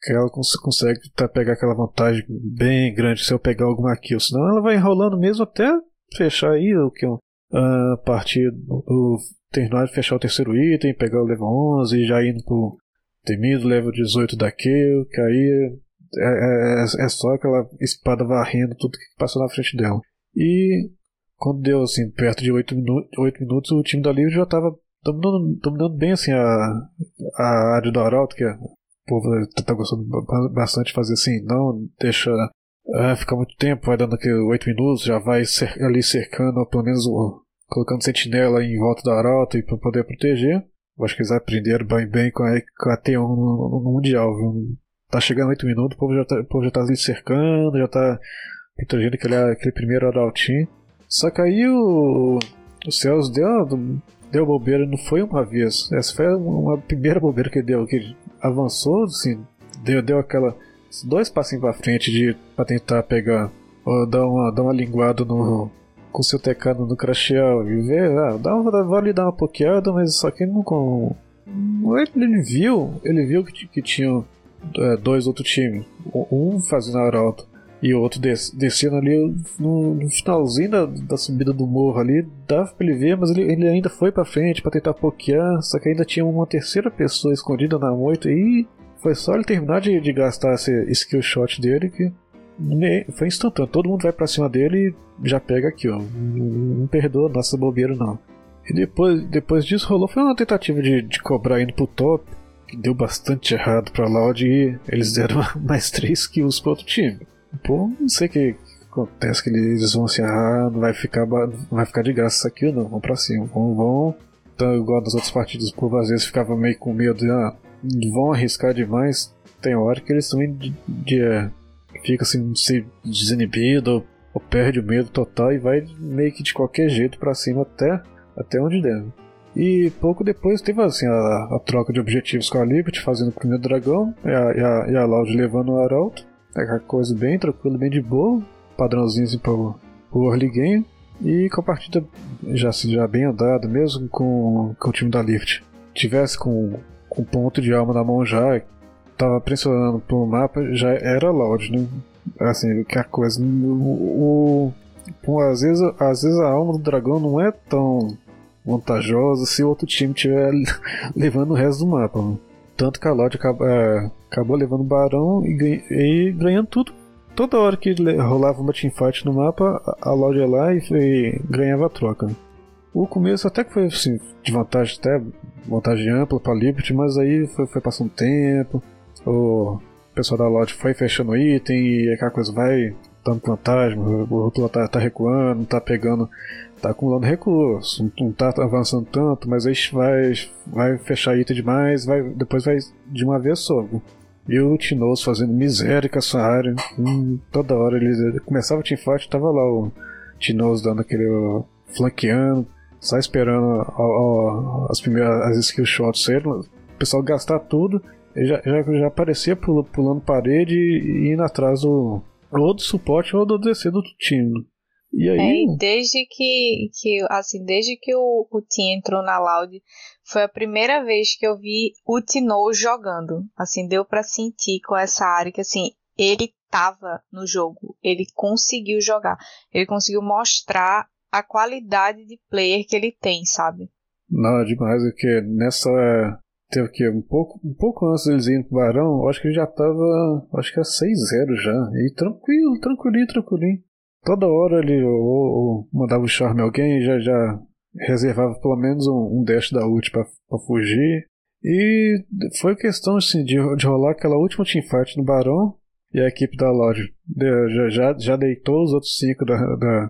que ela cons consegue tá, pegar aquela vantagem bem grande se eu pegar alguma kill. Senão ela vai enrolando mesmo até fechar aí o que a partir do terminar de fechar o terceiro item, pegar o level 11 e já indo pro temido level 18 da kill, que aí é, é, é só aquela espada varrendo tudo que passou na frente dela. E quando deu assim, perto de 8, minu 8 minutos, o time da Liga já estava dominando, dominando bem assim, a, a área do Arauto, que é, o povo tá gostando bastante de fazer assim, não deixa é, ficar muito tempo, vai dando aquele 8 minutos, já vai cer ali cercando, ou pelo menos colocando sentinela em volta do Arauto para poder proteger. Eu acho que eles aprenderam bem bem com a, com a T1 no, no Mundial, viu? Tá chegando 8 minutos, o povo já tá, o povo já tá ali cercando, já tá protegendo aquele, aquele primeiro Arautinho. Só que aí o, o Celso deu, deu bobeira, não foi uma vez. Essa foi uma primeira bobeira que deu, que avançou, assim, deu, deu aquela. dois passinhos pra frente de, pra tentar pegar, ou dar uma, dar uma linguada no, com seu teclado no Crashel e ver, ah, dá uma, vale dar uma pokeada, mas só que não com. Ele viu, ele viu que, que tinha é, dois outros times, um fazendo arauto e o outro des, descendo ali no, no finalzinho da, da, subida do morro ali, dava pra ele ver, mas ele, ele ainda foi pra frente para tentar pokear, só que ainda tinha uma terceira pessoa escondida na moita e foi só ele terminar de, de gastar esse skill shot dele que foi instantâneo, todo mundo vai pra cima dele e já pega aqui, ó. Não perdoa nossa bobeira não. E depois, depois disso rolou foi uma tentativa de, de cobrar indo pro top, que deu bastante errado pra Loud e eles deram mais 3 kills pro outro time. Pô, não sei o que acontece que eles vão assim, ah, vai ficar, vai ficar de graça isso aqui ou não, vão pra cima, vão, vão. Então, igual das outras partidas, povo às vezes ficava meio com medo de, ah, vão arriscar demais. Tem hora que eles também de, de, é, fica assim, se desinibido ou, ou, perde o medo total e vai meio que de qualquer jeito para cima até, até onde deve. E pouco depois teve assim a, a troca de objetivos com a Liberty, fazendo o primeiro dragão, e a, e a, a Loud levando o Arauto. É aquela coisa bem tranquila, bem de boa, padrãozinho assim pro, pro early game. E com a partida já, assim, já bem andada, mesmo com, com o time da Lift. Tivesse com, com ponto de alma na mão já, tava pressionando pro mapa, já era loud, né? Assim, que a coisa. O, o, às, vezes, às vezes a alma do dragão não é tão vantajosa se o outro time estiver levando o resto do mapa. Né? Tanto que a Lorde acaba, é, acabou levando o Barão e, e, ganhando tudo. Toda hora que rolava uma teamfight no mapa, a Lorde ia lá e, e ganhava a troca. O começo até que foi assim, de vantagem, até vantagem ampla para Liberty, mas aí foi, foi passando tempo. O pessoal da Lorde foi fechando item e aquela coisa vai dando vantagem, o outro tá, tá recuando, tá pegando tá acumulando recurso, não tá avançando tanto, mas aí vai, vai fechar item demais, vai, depois vai de uma vez só. E o Tinoso fazendo miséria com essa área. Hum, toda hora ele começava o teamfight, tava lá o Tinoso dando aquele uh, flanqueando, só esperando uh, uh, as primeiras as skill shots serem, o pessoal gastar tudo, ele já, já, já aparecia pulando, pulando parede e indo atrás do ou do suporte ou do DC do time. E aí. É, desde que, que, assim, desde que o, o Tim entrou na Loud, foi a primeira vez que eu vi o Tino jogando. Assim, deu para sentir com essa área que, assim, ele tava no jogo. Ele conseguiu jogar. Ele conseguiu mostrar a qualidade de player que ele tem, sabe? Não, é demais, porque nessa. Teve que um pouco, um pouco antes deles irem pro Barão, acho que já tava. Acho que é 6-0 já. E tranquilo, tranquilinho, tranquilinho. Toda hora ele ou, ou mandava o charme alguém já, já reservava pelo menos um, um dash da ult pra fugir. E foi questão assim, de, de rolar aquela última teamfight no Barão e a equipe da Lodge já, já, já deitou os outros cinco da, da,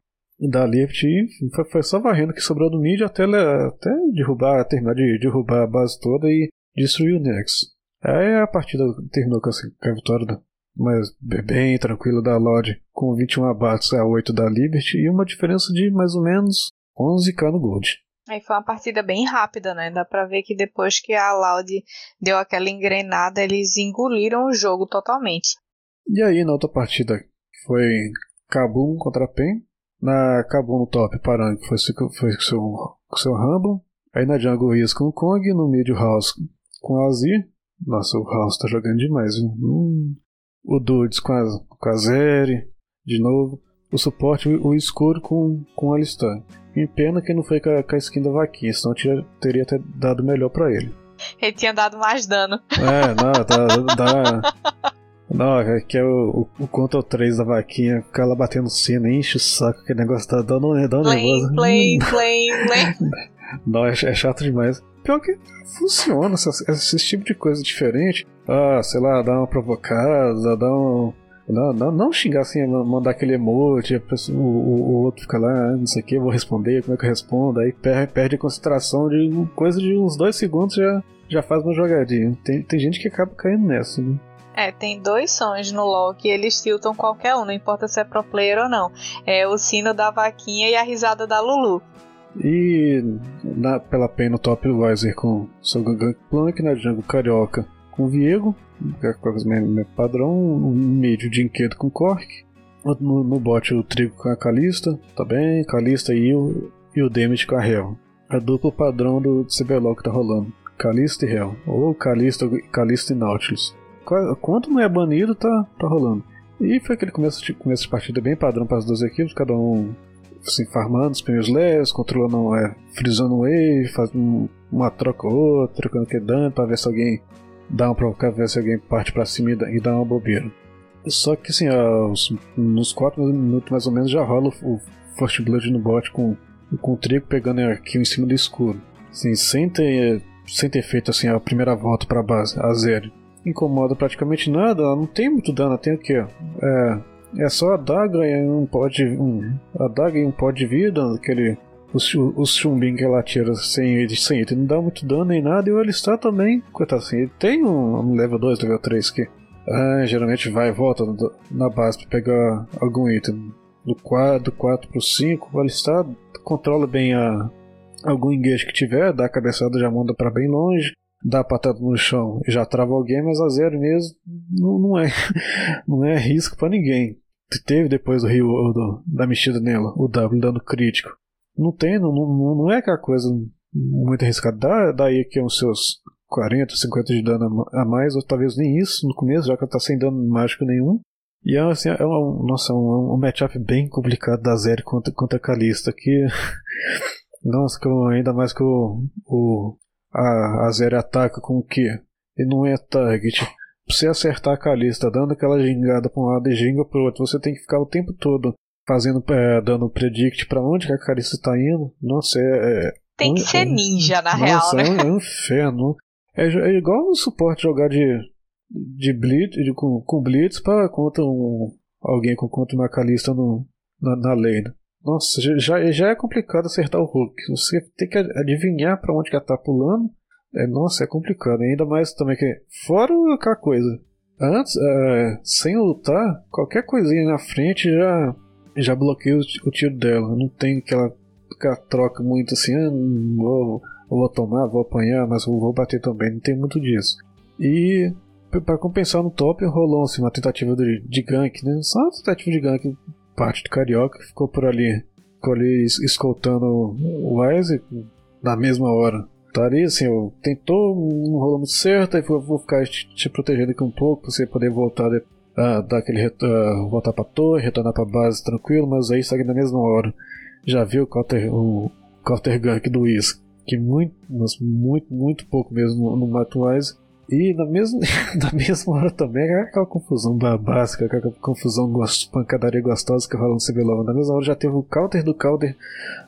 da Lift e foi, foi só varrendo que sobrou no mid até, até derrubar, terminar de derrubar a base toda e destruir o Nexus. Aí a partida terminou com a, com a vitória da, mas bem tranquilo da Lodge, com 21 abates a 8 da Liberty e uma diferença de mais ou menos 11k no Gold. Aí foi uma partida bem rápida, né? Dá pra ver que depois que a Loud deu aquela engrenada, eles engoliram o jogo totalmente. E aí, na outra partida, foi Kabum contra Pen. Na Kabum no top, Parang foi, foi com seu, com seu Rumble. Aí na Jungle Is com o Kong, no Mid House com o Azir. Nossa, o House tá jogando demais, viu? Hum, o Dudes com a, com a Zeri, de novo. O suporte, o escuro com, com o Alistar. E pena que não foi com a, com a skin da vaquinha, senão tinha, teria até dado melhor para ele. Ele tinha dado mais dano. É, não, dá. dá não, é que é o, o, o Control 3 da vaquinha, fica ela batendo cena, enche o saco, que negócio tá dando, dando play, nervoso. Play, play, play. Não, é, é chato demais. Pior que funciona esse, esse tipo de coisa diferente. Ah, sei lá, dá uma provocada, dá um, Não, não, não xingar assim, mandar aquele emoji, pessoa, o, o, outro fica lá, ah, não sei o que, vou responder, como é que eu respondo, aí perde, perde a concentração de coisa de uns dois segundos já, já faz uma jogadinha. Tem, tem gente que acaba caindo nessa, né? É, tem dois sons no LoL que eles tiltam qualquer um, não importa se é pro player ou não. É o sino da vaquinha e a risada da Lulu. E na, pela PEN no top Wiser com seu Gangplank na jungle Carioca com Viego, que é padrão, um médio de inquieto com Cork. No, no bot o Trigo com a Calista, tá bem, Calista e o, e o Damage com a Hell. A dupla padrão do CBLOL que tá rolando. Calista e Hell. Ou Calista, Calista e Nautilus. Quanto não é banido, tá, tá rolando. E foi aquele começo de, começo de partida bem padrão para as duas equipes, cada um assim, farmando os primeiros levels, controlando, é, frisando um wave, fazendo uma troca ou outra, trocando aquele dano para ver se alguém dá uma provocar, ver se alguém parte para cima e dá uma bobeira. Só que assim, aos, nos 4 minutos mais ou menos já rola o, First Blood no bot com, com o trigo pegando aqui em cima do escuro. Assim, sem ter, sem ter feito assim, a primeira volta para base, a zero. Incomoda praticamente nada, ela não tem muito dano, tem o que? É, é só a daga e um pó de. Um, a daga e um pó de vida, aquele. Os, os chumbinhos que ela tira sem, sem item não dá muito dano nem nada, e o Alistar também, coitado assim, ele tem um, um level 2, level 3 que ah, geralmente vai e volta na base para pegar algum item. Do 4, do 4 pro 5, o Alistar controla bem a, algum engage que tiver, dá a cabeçada já manda para bem longe, dá a patada no chão e já trava alguém, mas a zero mesmo não, não é não é risco para ninguém teve depois do Rio do, da mexida nela, o W dando crítico. Não tem, não, não, não é aquela coisa muito arriscada. Dá, daí aqui uns seus 40, 50 de dano a mais, ou talvez nem isso no começo, já que ela tá sem dano mágico nenhum. E é, assim, é um, nossa, um, um matchup bem complicado da Zeri contra, contra a Kalista, que. nossa, que ainda mais que o, o a, a ataca com o que? E não é target pra você acertar a Calista dando aquela gingada pra um lado e ginga pro outro, você tem que ficar o tempo todo fazendo, é, dando predict para onde que a Calista tá indo. Nossa, é. é tem um, que ser ninja, na nossa, real, né? É um inferno. É, é igual um suporte jogar de, de Blitz, de, com, com Blitz pra contra um, alguém com contra uma Calista no, na, na lane. Nossa, já, já é complicado acertar o Hulk. Você tem que adivinhar para onde que ela tá pulando é, nossa, é complicado. Ainda mais também que. Fora aquela coisa. Antes, é, sem lutar, qualquer coisinha na frente já, já bloqueia o, tiro dela. Não tem aquela, aquela troca muito assim, ah, vou, vou tomar, vou apanhar, mas vou, bater também. Não tem muito disso. E para compensar no top, rolou assim, uma tentativa de, de gank, né? Só uma tentativa de gank, parte do Carioca, ficou por ali, ficou ali escoltando o Wise na mesma hora estaria assim, eu tentou, não rolou muito certo, aí vou, vou ficar te, te, protegendo aqui um pouco pra você poder voltar de, uh, dar aquele uh, voltar pra torre, retornar pra base tranquilo, mas aí segue na mesma hora. Já viu o counter, o counter do Whis, que muito, mas muito, muito pouco mesmo no, no Matwise. E na mesma, na mesma hora também, aquela confusão básica, aquela confusão gost, pancadaria gostosa que rola no CBLOL. Na mesma hora já teve o counter do counter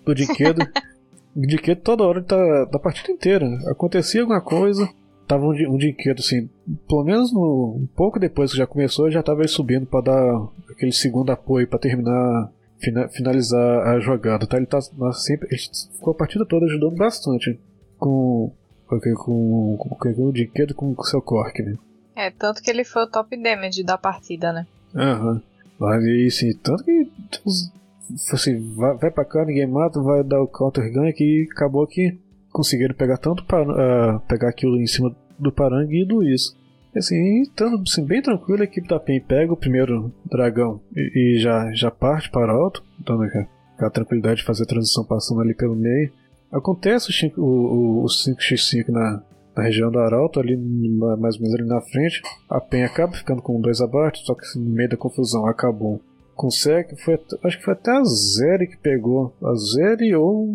do Dinquedo. de que toda hora tá, da partida inteira. Acontecia alguma coisa, tava um, um dinquedo assim, pelo menos no, um pouco depois que já começou, já tava subindo para dar aquele segundo apoio para terminar, fina, finalizar a jogada. Tá? Ele tá sempre, ele ficou a partida toda ajudando bastante com com, com, com, com o dinquedo com o seu cork, né? É, tanto que ele foi o top damage da partida, né? Aham. Uhum. E assim, tanto que assim, vai, vai pra cá, ninguém mata, vai dar o counter gank e acabou que conseguiram pegar tanto para uh, pegar aquilo em cima do Parang e do Isso. Assim, estando assim, bem tranquilo, a equipe da PEN pega o primeiro dragão e, e já, já parte para alto, dando a tranquilidade de fazer a transição passando ali pelo meio. Acontece o, o, o 5x5 na, na região do Arauto, ali mais ou menos ali na frente. A PEN acaba ficando com dois abates, só que assim, no meio da confusão acabou consegue. Foi, acho que foi até a Zeri que pegou. A Zeri ou.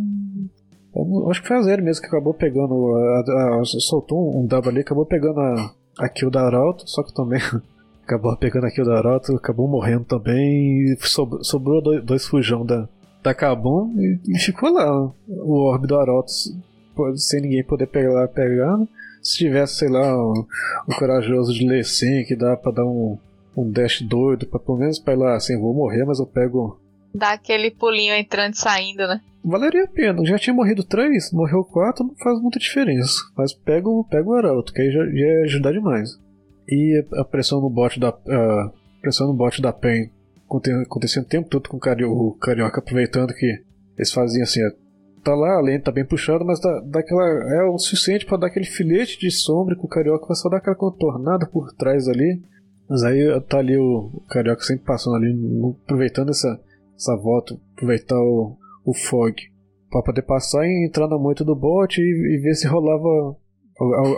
Acho que foi a Zeri mesmo que acabou pegando. A, a, soltou um W ali, acabou pegando a, a kill da Arauto, só que também. acabou pegando a kill da Arauto, acabou morrendo também. E sobrou, sobrou dois, dois fujão da, da Kabum e, e, ficou lá. O orbe do Arauto sem ninguém poder pegar, pegando. Se tivesse, sei lá, um corajoso de Lecim que dá pra dar um um dash doido, pra pelo menos pra ir lá, assim, vou morrer, mas eu pego. Dá aquele pulinho entrando e saindo, né? Valeria a pena, já tinha morrido três, morreu quatro, não faz muita diferença. Mas pego, pego o Arauto, que aí já, ia ajudar demais. E a pressão no bot da. Pressão no bot da PEN acontecendo o tempo todo com o, Cari o Carioca aproveitando que eles faziam assim, tá lá, a lente tá bem puxada, mas dá, dá aquela, é o suficiente para dar aquele filete de sombra que o Carioca vai só dar aquela contornada por trás ali. Mas aí tá ali o, o Carioca sempre passando ali, aproveitando essa, essa volta, aproveitar o, o fog para poder passar e entrar na moita do bot e, e ver se rolava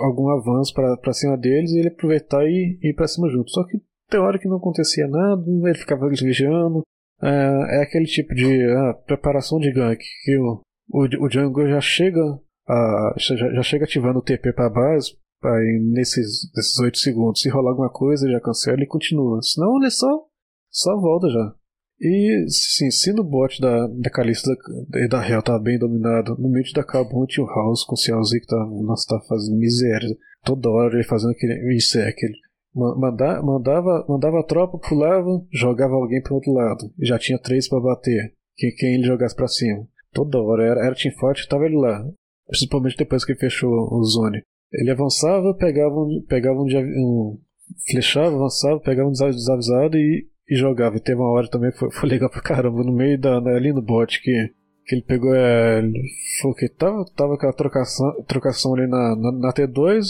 algum avanço para cima deles e ele aproveitar e, e ir para cima junto. Só que tem hora que não acontecia nada, ele ficava vigiando. É, é aquele tipo de ah, preparação de gank que o, o, o Django já chega a, já, já chega ativando o TP para base aí nesses, nesses 8 segundos. Se rolar alguma coisa, já cancela e continua. Senão ele só, só volta já. E sim, se no bot da, da Calista da, da Hell tava bem dominado, no meio da Carbon tinha o House com o Cialzinho que tava, nossa, tava fazendo miséria. Toda hora ele fazendo aquele. Isso é aquele. Manda, mandava, mandava a tropa, pulava, jogava alguém pro outro lado. E já tinha três para bater. Que, quem ele jogasse para cima. Toda hora. Era, era time forte tava ele lá. Principalmente depois que fechou o zone. Ele avançava, pegava pegava um, um flechava, avançava, pegava um desavisado e, e jogava. E teve uma hora também que foi, foi legal pra caramba, no meio da, ali no bot, que, que ele pegou. É, foi que tava, tava aquela trocação, trocação ali na, na, na T2.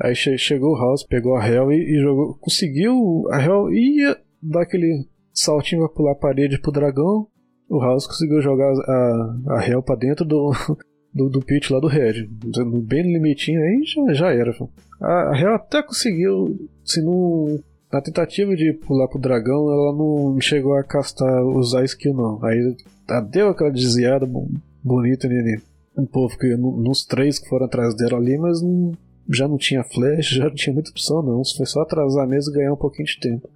Aí che, chegou o House, pegou a Hell e, e, jogou. Conseguiu. A Hell ia dar aquele saltinho pra pular a parede pro dragão. O House conseguiu jogar a, a Hell pra dentro do, do, do lá do Red. Bem no limitinho aí já, já era. A, a Hell até conseguiu. Se não na tentativa de pular pro dragão, ela não chegou a castar, usar skill não. Aí deu aquela desviada bonita nele. Um povo que nos três que foram atrás dela ali, mas não, já não tinha flash, já não tinha muita opção não. Foi só atrasar mesmo e ganhar um pouquinho de tempo.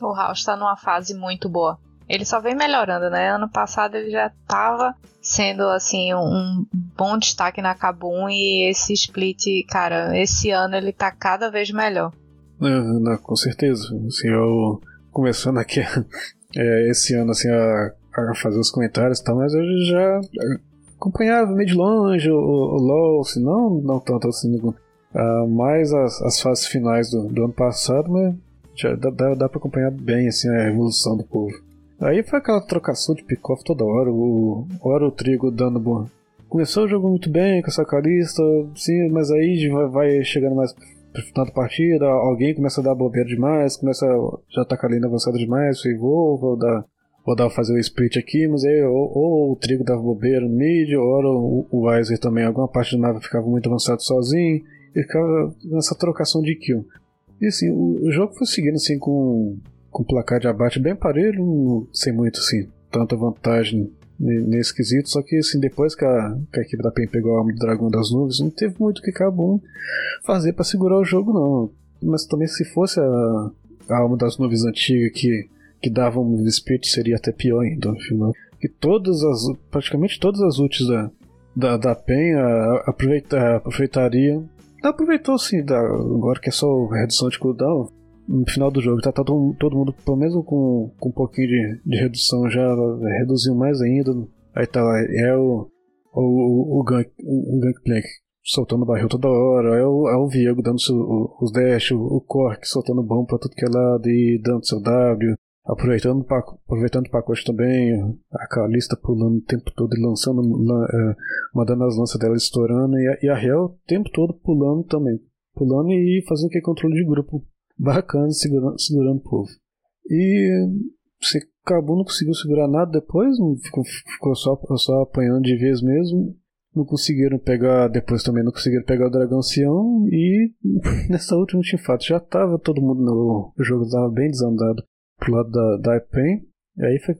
O House tá numa fase muito boa. Ele só vem melhorando, né? Ano passado ele já tava sendo assim um bom destaque na Kabum e esse split, cara, esse ano ele tá cada vez melhor. Não, não, com certeza. Assim, eu começando aqui é, esse ano assim, a, a, fazer os comentários e tal, mas eu já acompanhava meio de longe o, o, LoL, assim, não, não tanto assim, uh, mais as, as fases finais do, do ano passado, mas já dá, dá, dá pra acompanhar bem assim, a evolução do povo. Aí foi aquela trocação de pick-off toda hora, o, hora o trigo dando bom. Começou o jogo muito bem com essa carista, sim, mas aí vai, vai chegando mais tanto partida, alguém começa a dar bobeira demais, começa já tá com a avançada demais, e vou, vou dar vou dar fazer o split aqui, mas aí ou, ou o trigo dava bobeira no mid, ou o, o Weiser também, alguma parte do mapa ficava muito avançado sozinho, e ficava nessa trocação de kill. E assim, o, o jogo foi seguindo assim com, com placar de abate bem parelho, sem muito assim, tanta vantagem nesse quesito, só que assim, depois que a, que a equipe da PEN pegou a alma do Dragão das Nuvens, não teve muito que bom fazer para segurar o jogo, não. Mas também se fosse a, a alma das nuvens antiga que, que dava um speed, seria até pior ainda no final. Que todas as. praticamente todas as ults da, da, da PEN aproveita, aproveitaria. Aproveitou sim, agora que é só redução de cooldown, no final do jogo. Tá, tá todo, todo mundo, pelo menos com, com um pouquinho de, de redução, já reduziu mais ainda. Aí tá lá, é o, o, o, gank, o soltando barril toda hora, é o, é o Viego dando seu, os dash, o, o Cork soltando bomba pra tudo que é lado e dando seu W, aproveitando, aproveitando o pacote também, a Calista pulando o tempo todo e lançando, é, mandando as lanças dela estourando, e a, e a Hell o tempo todo pulando também, pulando e fazendo aquele controle de grupo bacana segurando, segurando o povo. E você acabou, não conseguiu segurar nada depois, ficou, ficou só, só apanhando de vez mesmo. Não conseguiram pegar, depois também não conseguiram pegar o Dragão Sião. E nessa última fato já tava todo mundo no o jogo, estava bem desandado pro lado da, da IPEN. E aí foi,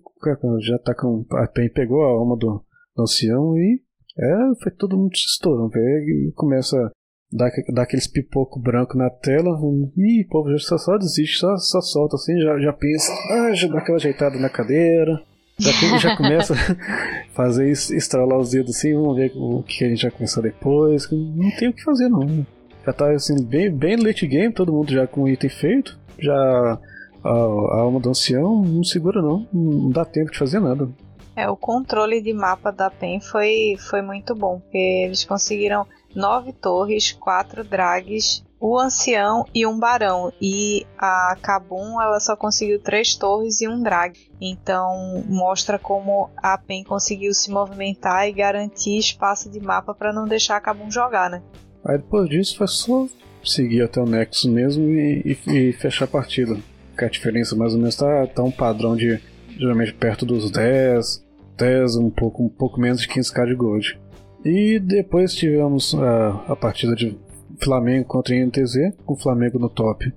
já tá com. A IPEN pegou a alma do, do Sião e é, foi todo mundo se estourando. E começa dá, dá aqueles pipoco branco na tela, e o povo já só, só desiste, só, só solta assim, já, já pensa, ah, já dá aquela ajeitada na cadeira, já, já começa a fazer isso, estralar os dedos assim, vamos ver o que a gente já começou depois, não tem o que fazer não. Já tá assim, bem, bem late game, todo mundo já com o item feito, já a, a alma do ancião não segura não, não dá tempo de fazer nada. É, o controle de mapa da PEN foi, foi muito bom, porque eles conseguiram nove torres, quatro drags, o ancião e um barão. E a Kabum ela só conseguiu três torres e um drag. Então mostra como a PEN conseguiu se movimentar e garantir espaço de mapa para não deixar a Kabum jogar, né? Aí depois disso foi só seguir até o Nexus mesmo e, e, e fechar a partida. Que a diferença mais ou menos tá, tá um padrão de geralmente perto dos 10, 10, um pouco, um pouco menos de 15k de gold. E depois tivemos a, a partida de Flamengo contra INTZ, com o Flamengo no top,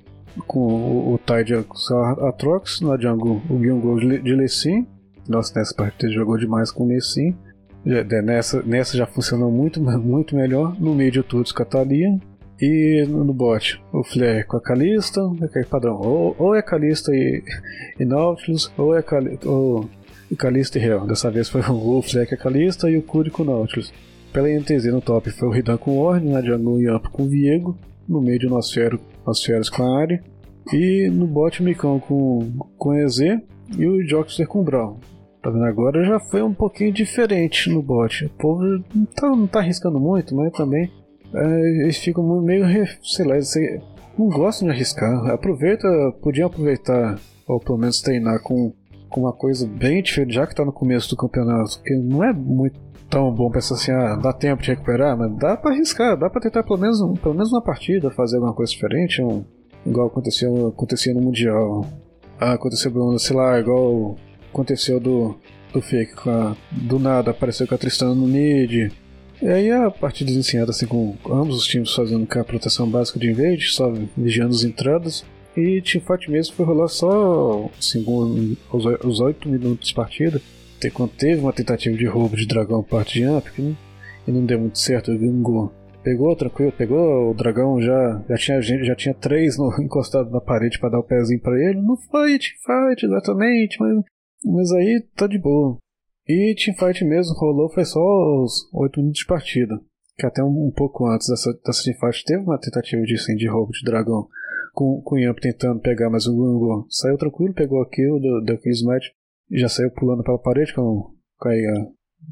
com o, o Tide Atrox, na jungle o Gyungo de Lessin. Nossa, nessa partida jogou demais com o Lessin. Nessa, nessa já funcionou muito, muito melhor. No meio de todos com a Thalia. E no bot, o Flare com a Kalista, é padrão. Ou, ou é Kalista e, e Nautilus, ou é Cali, ou, Kalista e Hell. Dessa vez foi o Flare com a Kalista e o Curi com o Nautilus. Pela NTZ no top foi o Ridan com Orne, na jungle o Yamp com Viego, no meio de Nosfero, Nosferos com a Ari, e no bot o Micão com, com EZ e o Joxer com Brown. Tá vendo agora já foi um pouquinho diferente no bot. O povo não tá, não tá arriscando muito, mas também é, eles ficam meio, sei lá, não gostam de arriscar. Aproveita, podiam aproveitar, ou pelo menos treinar com, com uma coisa bem diferente, já que tá no começo do campeonato, que não é muito tão bom pensar assim, ah, dá tempo de recuperar, mas dá para arriscar, dá para tentar pelo menos, pelo menos uma partida fazer alguma coisa diferente, um, igual aconteceu, acontecia no Mundial. Ah, aconteceu, sei lá, igual aconteceu do, do Fake, a, do nada apareceu com a Tristana no mid. E aí a partida iniciada assim com ambos os times fazendo com a proteção básica de invade, só vigiando as entradas. E Teamfight mesmo foi rolar só assim, os 8 minutos de partida quando teve uma tentativa de roubo de dragão parte de Amp, que não, e não deu muito certo, o Gungo pegou tranquilo, pegou o dragão já já tinha já tinha três no, encostado na parede para dar o pezinho para ele. Não foi teamfight exatamente, mas, mas aí tá de boa. E teamfight mesmo rolou foi só os 8 minutos de partida. Que até um, um pouco antes dessa, dessa teamfight teve uma tentativa de, assim, de roubo de dragão com, com o Yamp tentando pegar, mas o Gungo saiu tranquilo, pegou a kill, deu, deu aquele smite já saiu pulando pela parede com, com a,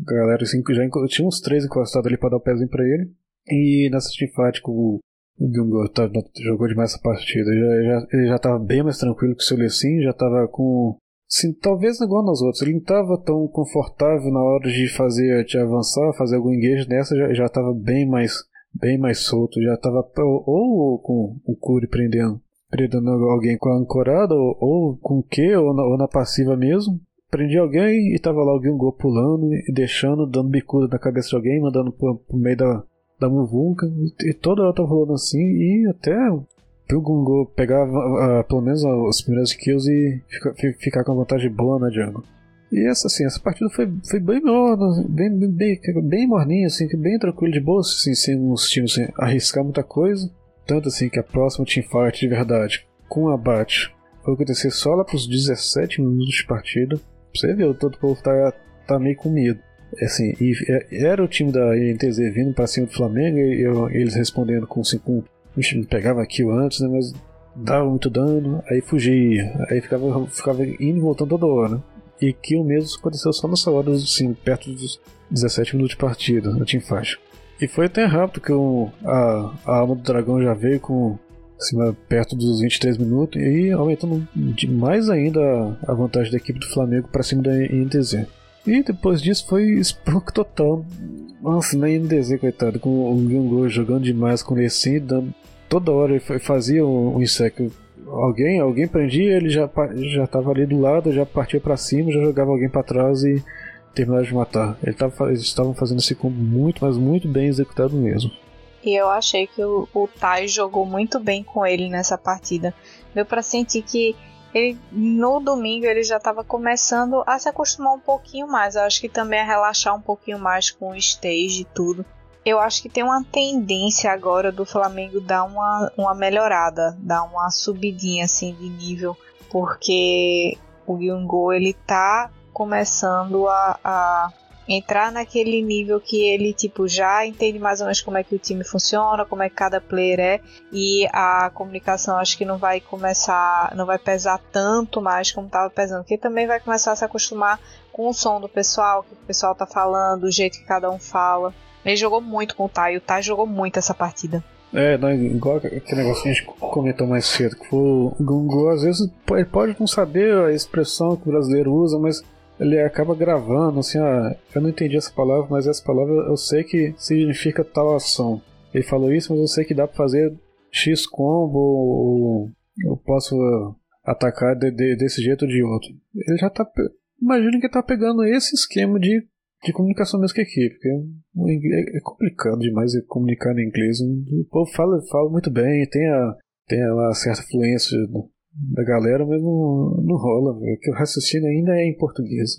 galera assim, já tinha uns três encostados ali pra dar o pezinho pra ele. E nessa teamfight com o, Gyungo tá, jogou demais essa partida. Já, já, ele já tava bem mais tranquilo que o seu Lessin, já tava com. Sim, talvez igual nas outras. Ele não tava tão confortável na hora de fazer, de avançar, fazer algum engage nessa, já, já tava bem mais, bem mais solto. Já tava ou, ou com o Curi prendendo, prendendo alguém com a ancorada, ou, ou com o Q, ou ou na passiva mesmo prendi alguém e tava lá o Gyungo pulando e deixando, dando bicuda na cabeça de alguém, mandando pro, pro meio da, da Muvunka. E, e toda hora tava rolando assim e até o Gyungo pegava uh, pelo menos os primeiros kills e fica, ficar com a vantagem boa na jungle. E essa, assim, essa partida foi, foi bem morna, bem, bem, bem, bem morninha, assim, bem tranquilo, de boa, assim, sem os times assim, arriscar muita coisa. Tanto assim que a próxima teamfight de verdade, com abate, foi acontecer só lá pros 17 minutos de partida. Você viu, todo o povo tá, tá meio com medo. Assim, e é, era o time da INTZ vindo para cima do Flamengo e eu, eles respondendo com, assim, com a pegava kill antes, né, mas dava muito dano, aí fugia, aí ficava, ficava indo e voltando toda hora. Né? E kill mesmo aconteceu só nessa hora, assim, perto dos 17 minutos de partida, na teamfight. E foi até rápido que o, a, a alma do dragão já veio com acima, perto dos 23 minutos e aumentando mais ainda a vantagem da equipe do Flamengo para cima da INTZ. E depois disso foi spunk total. Nossa, na INTZ, coitado, com o Gyungo jogando demais com ele assim, dando, toda hora ele fazia um, um. Alguém, alguém prendia, ele já já estava ali do lado, já partia para cima, já jogava alguém para trás e terminava de matar. Ele tava, eles estavam fazendo esse combo muito, mas muito bem executado mesmo. E eu achei que o, o Tai jogou muito bem com ele nessa partida. Deu para sentir que ele, no domingo ele já estava começando a se acostumar um pouquinho mais. Eu acho que também a relaxar um pouquinho mais com o stage e tudo. Eu acho que tem uma tendência agora do Flamengo dar uma, uma melhorada, dar uma subidinha assim de nível, porque o Gyungo ele tá começando a, a entrar naquele nível que ele tipo já entende mais ou menos como é que o time funciona, como é que cada player é e a comunicação acho que não vai começar, não vai pesar tanto mais como estava pesando, porque também vai começar a se acostumar com o som do pessoal, que o pessoal tá falando, o jeito que cada um fala. Ele jogou muito com o Tai, o Tai jogou muito essa partida. É, não, igual aquele negócio que a gente comentou mais cedo, que o Gungu às vezes ele pode não saber a expressão que o brasileiro usa, mas ele acaba gravando, assim, ah, eu não entendi essa palavra, mas essa palavra eu sei que significa tal ação. Ele falou isso, mas eu sei que dá pra fazer X combo, ou eu posso atacar de, de, desse jeito ou de outro. Ele já tá. Imagina que tá pegando esse esquema de, de comunicação mesmo que aqui, porque é, é complicado demais comunicar em inglês. O povo fala, fala muito bem, tem a, tem uma certa fluência da galera, mas não, não rola, porque o raciocínio ainda é em português.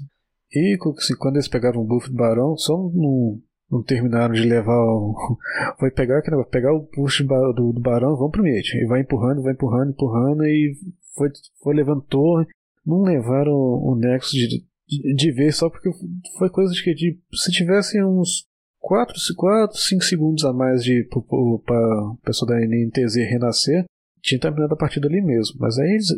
E quando eles pegaram o buff do Barão, só não, não terminaram de levar o. Vai pegar, vai pegar o buff do, do Barão, vão pro mid. E vai empurrando, vai empurrando, empurrando, e foi, foi levando torre. Não levaram o, o Nexus de, de, de vez só porque foi coisa de que de, se tivessem uns 4, 4, 5 segundos a mais de para o pessoal da NTZ renascer, tinha terminado a partida ali mesmo. Mas aí eles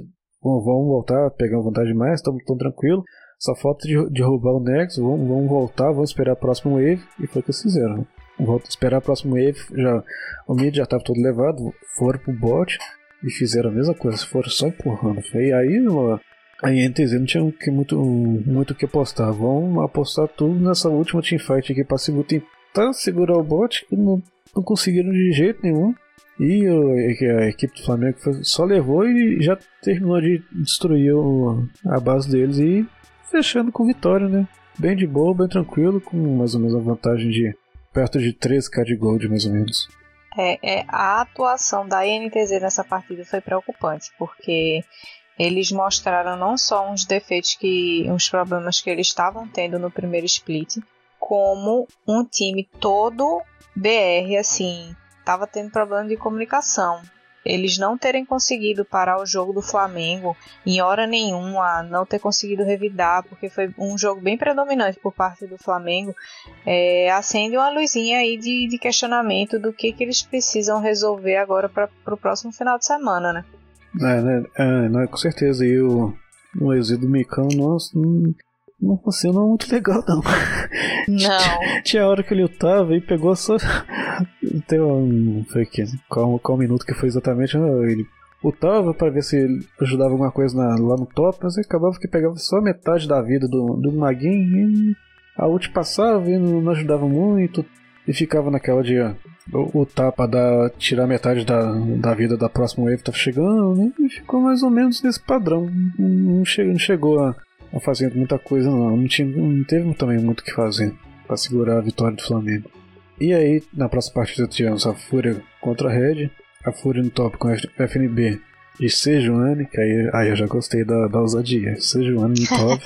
vão, vão voltar, pegar uma vantagem mais, estão tão tranquilo. Só falta de, de roubar o Nexus, vão, vão voltar, vão esperar a próxima wave, e foi o que eles fizeram. Vão esperar a próxima wave, já, o mid já estava todo levado, foram pro bot e fizeram a mesma coisa, foram só empurrando. E aí a INTZ não tinha que, muito muito que apostar, vão apostar tudo nessa última teamfight aqui para tentar segurar o bot, que não, não conseguiram de jeito nenhum. E a equipe do Flamengo só levou e já terminou de destruir a base deles e fechando com vitória, né? Bem de boa, bem tranquilo, com mais ou menos a vantagem de perto de 13k de gold, mais ou menos. É, é, a atuação da INTZ nessa partida foi preocupante, porque eles mostraram não só uns defeitos que. uns problemas que eles estavam tendo no primeiro split, como um time todo BR, assim, estava tendo problema de comunicação. Eles não terem conseguido parar o jogo do Flamengo em hora nenhuma, não ter conseguido revidar, porque foi um jogo bem predominante por parte do Flamengo, é, acende uma luzinha aí de, de, questionamento do que, que eles precisam resolver agora para o próximo final de semana, né? É, né? É, não, com certeza. E o, o êxito do Micão, nossa, não, funcionou muito legal, não. Não. Tinha hora que ele lutava e pegou só. Tem um. Foi aqui. Qual, qual minuto que foi exatamente? Ele lutava para ver se ajudava alguma coisa na, lá no top, mas acabava que pegava só metade da vida do, do Maguinho e a ult passava e não, não ajudava muito. E ficava naquela de o, o tapa da tirar metade da, da vida da próxima wave tava chegando né? e ficou mais ou menos nesse padrão. Não, chegou, não chegou a fazendo muita coisa não. Não, tinha, não teve também muito o que fazer para segurar a vitória do Flamengo. E aí, na próxima partida tivemos a Fúria contra a Red, a Fúria no top com a FNB e Sejuani, que aí, aí eu já gostei da, da ousadia. Sejuani no top.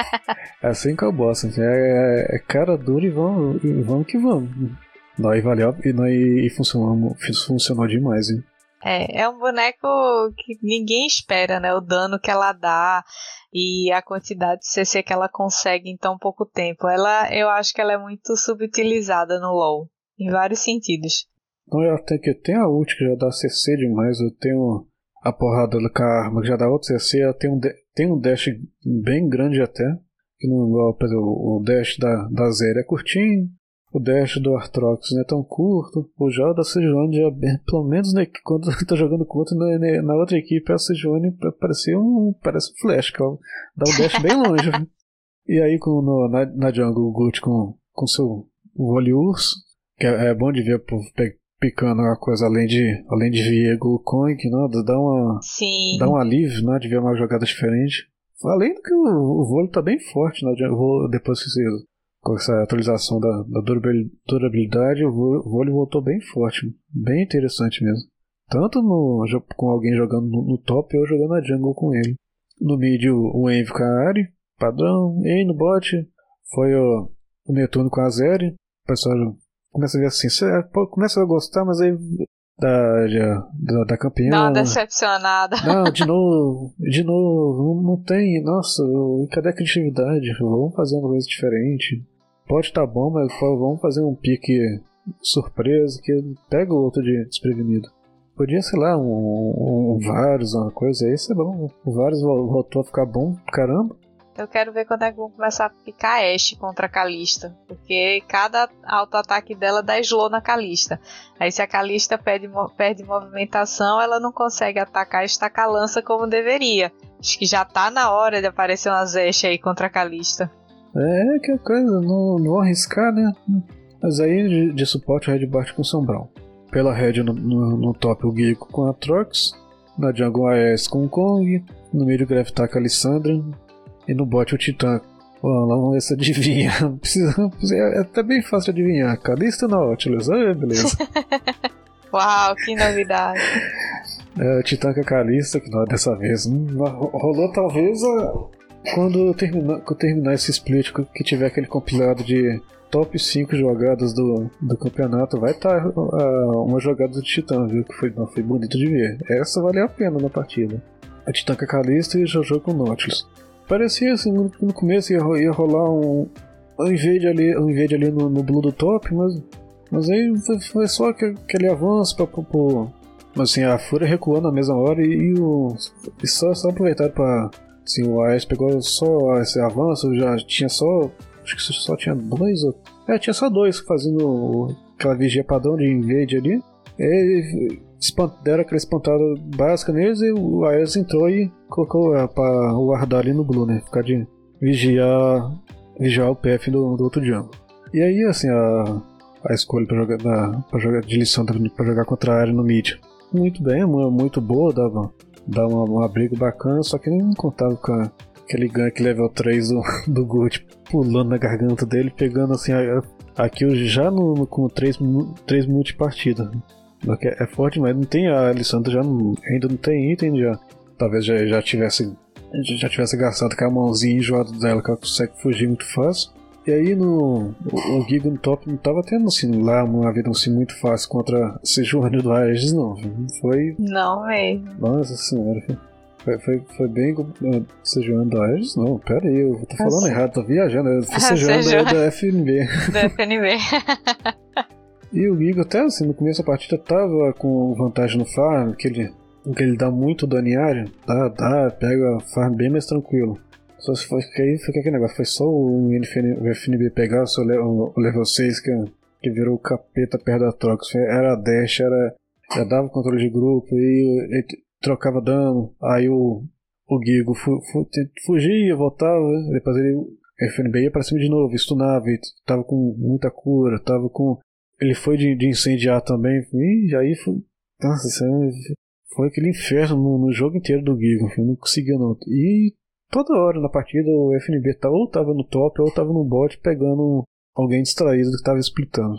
é assim que eu assim, é, é, cara dura e vamos, e vamos que vamos. Nós valeu e, nós, e funcionou, funcionou demais, hein? É, é um boneco que ninguém espera, né? O dano que ela dá e a quantidade de CC que ela consegue em tão pouco tempo. Ela, eu acho que ela é muito subutilizada no LoL, em vários sentidos. Não, eu até que tem a ult que já dá CC demais, eu tenho a porrada com a arma que já dá outro CC, ela tem um, tem um dash bem grande até, que não igual, o dash da, da Zero é curtinho, o dash do Artrox não é tão curto. O Jal da Sejuani já, pelo menos né, quando tá jogando contra na, na outra equipe, a Sejuani parece um, parece um flash, que dá o dash bem longe. e aí com, no, na, na jungle o Gucci com, com seu vôlei urso, que é, é, bom de ver por, picando uma coisa além de além de Viego Kong, não, dá uma Sim. dá um alívio, né, de ver uma jogada diferente. Além do que o, o vôlei tá bem forte, né, depois que você com essa atualização da, da durabilidade, o vôlei voltou bem forte, bem interessante mesmo. Tanto no, com alguém jogando no, top ou jogando na jungle com ele. No mid o Envy com a Ari, padrão, e no bot foi o, o Netuno com a Zeri. O pessoal começa a ver assim, você começa a gostar, mas aí da, da, da campeã. Não, decepcionada. Não, de novo, de novo, não, tem, nossa, cadê a criatividade? Vamos fazer uma coisa diferente. pode estar tá bom, mas vamos fazer um pique surpresa que pega o outro de desprevenido. Podia, sei lá, um, um Varus, uma coisa aí, isso é bom. O Varus voltou a ficar bom, caramba. Eu quero ver quando é que vão começar a picar Ashe contra a Kalista. Porque cada auto-ataque dela dá slow na Kalista. Aí se a Kalista perde, perde movimentação, ela não consegue atacar e estacar a lança como deveria. Acho que já tá na hora de aparecer uma Ashe aí contra a Kalista. É, que coisa, não, não vou arriscar, né? Mas aí de, de suporte o Red bate com o Sombrão. Pela Red no, no, no top o Geiko com a Trox. Na jungle AS com o Kong. No meio o Gref tá com a Lissandra. E no bot o Titã. vamos ver se adivinha. Precisa, é até bem fácil de adivinhar. Calista Nautilus. Ah, beleza. Uau, que novidade. É, o Titã com a Calista, que não, dessa vez. Não, rolou talvez a, quando, terminar, quando terminar esse split, que tiver aquele compilado de top 5 jogadas do, do campeonato, vai estar tá, uh, uma jogada do Titã, viu? Que foi, não, foi bonito de ver. Essa valeu a pena na partida. A Titã com a Calista e o Jojo com o Nautilus. Parecia assim, no, no começo ia, ia rolar um, um invade ali, um invade ali no, no blue do top, mas, mas aí foi, foi só aquele avanço pra, pra, pra, assim, a Fúria recuou na mesma hora e, e, o, e só, só aproveitaram pra. Assim, o AES pegou só esse avanço, já tinha só. Acho que só tinha dois. É, tinha só dois fazendo aquela vigia padrão de invade ali. E deram aquela espantada básica neles e o Aes entrou e colocou é, pra guardar ali no Blue, né? Ficar de vigiar, vigiar o PF do, do outro jungle. E aí, assim, a, a escolha pra jogar, da, jogar de lição pra jogar contra a área no mid. Muito bem, muito boa, dava, dava uma, um abrigo bacana, só que nem contava com a, aquele gank level 3 do, do Gut pulando na garganta dele, pegando assim a, a já no, com 3, 3 multipartidas. É forte, mas não tem a Alessandra já não, ainda não tem item já. Talvez já, já tivesse já tivesse gastado com a mãozinha enjoada dela que ela consegue fugir muito fácil. E aí no o, o Giga no top não tava tendo assim lá uma vida assim muito fácil contra esse Joânio do Aegis não. Foi. Não mesmo. Nossa senhora. Foi, foi, foi bem uh, Sejuano do Aegis? Não, pera aí, eu tô falando Nossa. errado, tô viajando. Foi Sejuano da FNB. Da FNB. E o Giga até assim, no começo da partida tava com vantagem no farm, que ele, que ele dá muito dano em área, dá, dá, pega farm bem mais tranquilo. Só se foi que aí foi aquele negócio, foi só o FNB pegar level, o level 6 que, que virou o capeta perto da troca. Era dash, era. Já dava controle de grupo e trocava dano. Aí o, o Gigo fu, fu, fugia, voltava, depois ele. FNB ia pra cima de novo, stunava, tava com muita cura, tava com ele foi de, de incendiar também. E aí foi. Nossa, foi aquele inferno no, no jogo inteiro do Giga. Não conseguiu não. E toda hora na partida o FNB tá, ou tava no top ou tava no bot pegando alguém distraído que tava splitando.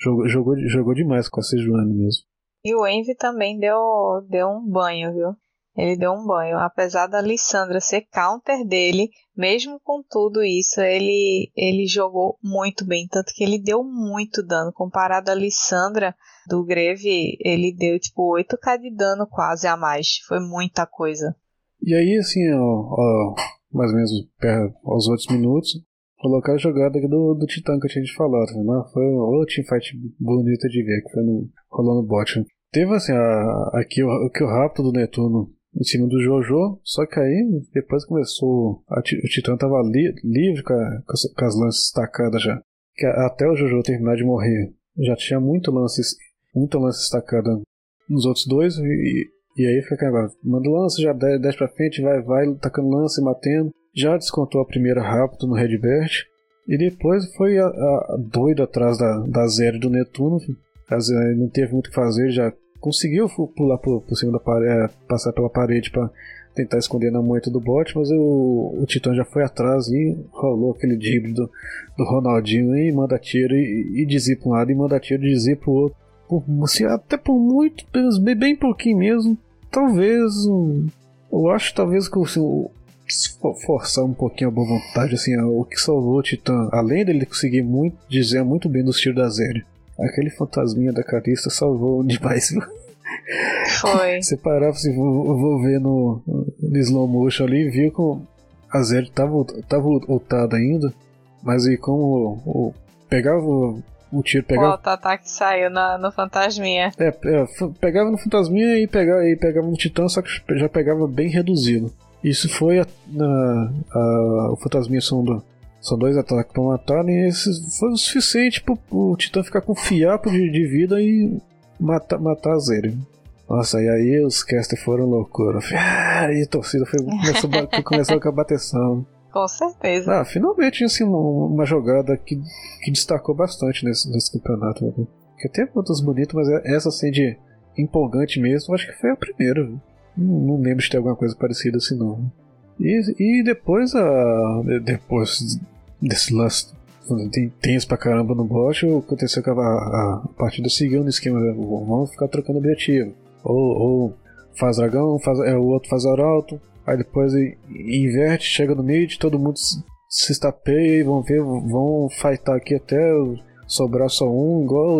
Jogou, jogou, jogou demais com a Sejuani mesmo. E o Envy também deu, deu um banho, viu? Ele deu um banho. Apesar da Lissandra ser counter dele, mesmo com tudo isso, ele, ele jogou muito bem. Tanto que ele deu muito dano. Comparado a Lissandra do Greve, ele deu tipo 8k de dano quase a mais. Foi muita coisa. E aí, assim, ó, ó, mais ou menos aos outros minutos, colocar a jogada do, do Titã que eu tinha de falar, né? Foi outra teamfight bonita de ver, que foi no, rolando bot. Teve assim, a, aqui o, que o rápido do Netuno em cima do Jojo, só que aí depois começou. A, o Titã tava li, livre com, a, com, as lances estacadas já. Que até o Jojo terminar de morrer, já tinha muito lances, muito lance estacada nos outros dois, e, e aí fica agora, manda lance, já desce pra frente, vai, vai, tacando lance, matando. Já descontou a primeira rápido no Redbert. E depois foi a, a, doido atrás da, da Zero do Netuno. Não teve muito o que fazer, já conseguiu pular por, por cima da parede, é, passar pela parede para tentar esconder na moita do bot, mas o, o Titã já foi atrás e rolou aquele drible do, do Ronaldinho e manda tiro e, e para um lado e manda tiro e desvia para o outro. Por, assim, até por muito, bem, bem pouquinho mesmo. Talvez, eu acho talvez que assim, se forçar um pouquinho a boa vontade, assim, o que salvou o Titã, além dele conseguir muito, dizer muito bem dos tiros da Zério, Aquele fantasminha da Carista salvou demais, viu? Foi. Você parava, assim, vou, vou ver no, no slow motion ali e viu que a Zed tava, tava ultada ainda. Mas e como o, o pegava o, o tiro, pegava. O auto-ataque saiu no, no Fantasminha. É, é, pegava no Fantasminha e pegava, e pegava no Titã, só que já pegava bem reduzido. Isso foi a, na, a, o Fantasminha do, são dois ataques pra matar, e esse foi o suficiente pro, pro Titã ficar com fiapo de, de vida e matar, matar a Zeri. Nossa, e aí os casters foram loucura. Ah, e a torcida foi, começou, começou com a bateção. Com certeza. Ah, finalmente assim, uma, jogada que, que destacou bastante nesse, nesse campeonato. Né? Porque tem outras bonitas, mas é, essa assim de empolgante mesmo, acho que foi a primeira. Não, não lembro de ter alguma coisa parecida assim não. E, e depois a. Depois desse lance tem tenso pra caramba no bot, aconteceu que a, a, a partida seguiu no esquema, né? vamos ficar trocando objetivo. Ou, ou faz dragão, faz, é, o outro faz arauto, aí depois inverte, chega no mid, todo mundo se, se estapeia e vão ver, vão fightar aqui até sobrar só um, igual.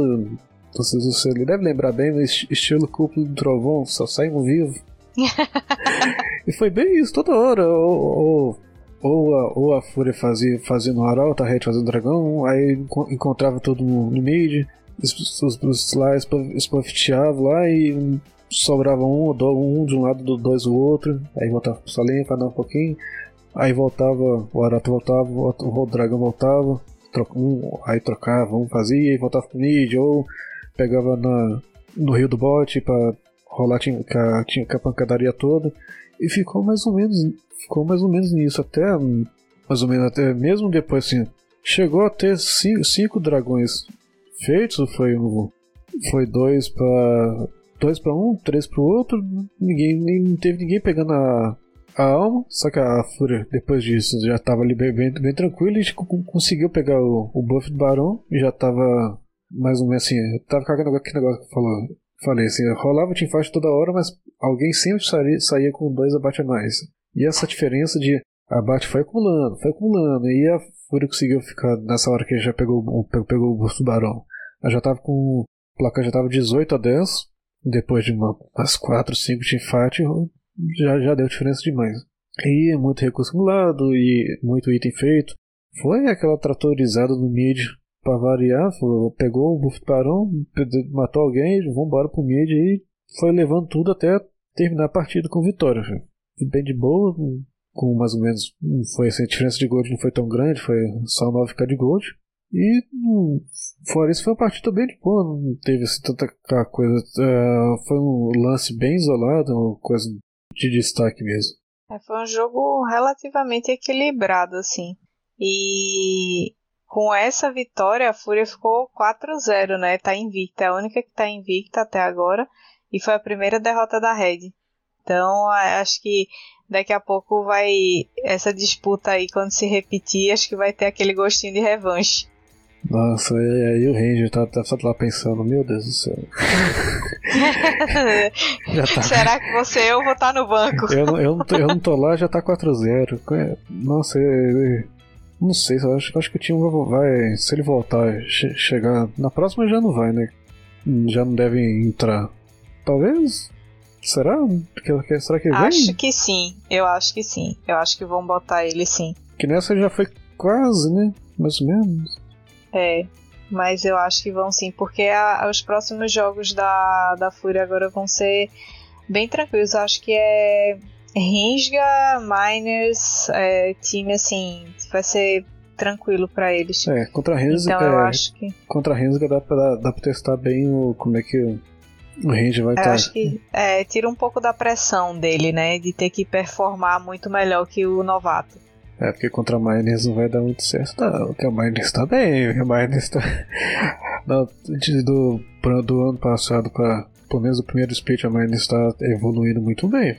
Você, você deve lembrar bem, mas estilo cúpulo do trovão, só sai um vivo. e foi bem isso toda hora. Ou, ou, ou, a, ou a Fúria fazia, fazia no arauto, a Red fazia no dragão, aí encontrava todo no, no mid, os, os lá espofiteavam lá e sobrava um, um de um lado, do dois do outro, aí voltava pro pra dar um pouquinho, aí voltava, o Arato voltava, o dragão voltava, troca, um, aí trocava, um fazia e voltava pro mid, ou pegava na, no rio do bote pra rolar tinha, tinha a pancadaria toda, e ficou mais ou menos, ficou mais ou menos nisso, até mais ou menos até mesmo depois assim, chegou a ter cinco, cinco dragões feitos, foi um, foi dois para dois para um, três para o outro, ninguém nem teve ninguém pegando a, a alma, só que a Fúria depois disso já estava ali bem, bem, bem tranquilo e conseguiu pegar o, o buff do Barão e já estava mais ou menos assim, tava cagando aquele negócio que falou. Falei assim, rolava teamfight toda hora, mas alguém sempre saía, saía com dois abate a mais. E essa diferença de abate foi acumulando, foi acumulando, e a Fúria conseguiu ficar nessa hora que já pegou, pegou, o buff do Barão. Ela já tava com. O placar já tava 18 a 10, depois de uma, umas 4, 5 teamfight, já, já deu diferença demais. E muito recurso acumulado e muito item feito. Foi aquela tratorizada no mid pra variar, pegou o buff parão, matou alguém, vambora pro mid e foi levando tudo até terminar a partida com vitória. Bem de boa, com mais ou menos. Foi assim, a diferença de gold não foi tão grande, foi só 9k de gold. E hum, fora isso foi uma partida bem de boa, não teve assim, tanta coisa. Uh, foi um lance bem isolado, uma coisa de destaque mesmo. É, foi um jogo relativamente equilibrado, assim. E com essa vitória, a Fúria ficou 4-0, né? Tá invicta, é a única que tá invicta até agora. E foi a primeira derrota da Red. Então, acho que daqui a pouco vai. Essa disputa aí, quando se repetir, acho que vai ter aquele gostinho de revanche. Nossa, e aí o Ranger tá, tá só lá pensando, meu Deus do céu. tá... Será que você eu vou estar tá no banco? eu, eu, não tô, eu não tô lá, já tá 4-0. Nossa, eu, não sei, eu acho, acho que o time vai. Se ele voltar, che chegar. Na próxima já não vai, né? Já não deve entrar. Talvez. Será? Será que vem? Acho que sim, eu acho que sim. Eu acho que vão botar ele sim. Que nessa já foi quase, né? Mais ou menos. É, mas eu acho que vão sim, porque a, os próximos jogos da, da Fúria agora vão ser bem tranquilos. Eu acho que é Rinsga, Miners, é, time assim, vai ser tranquilo para eles. É, contra Rinsga, então, eu é, acho que... contra Rinsga dá pra, dá pra testar bem o, como é que o, range vai estar. Eu acho que é, tira um pouco da pressão dele, né, de ter que performar muito melhor que o novato. É, porque contra Miners não vai dar muito certo, não. Porque a Miners tá bem, a Miners tá. do, do, do ano passado para pelo menos o primeiro split, a Miners tá evoluindo muito bem.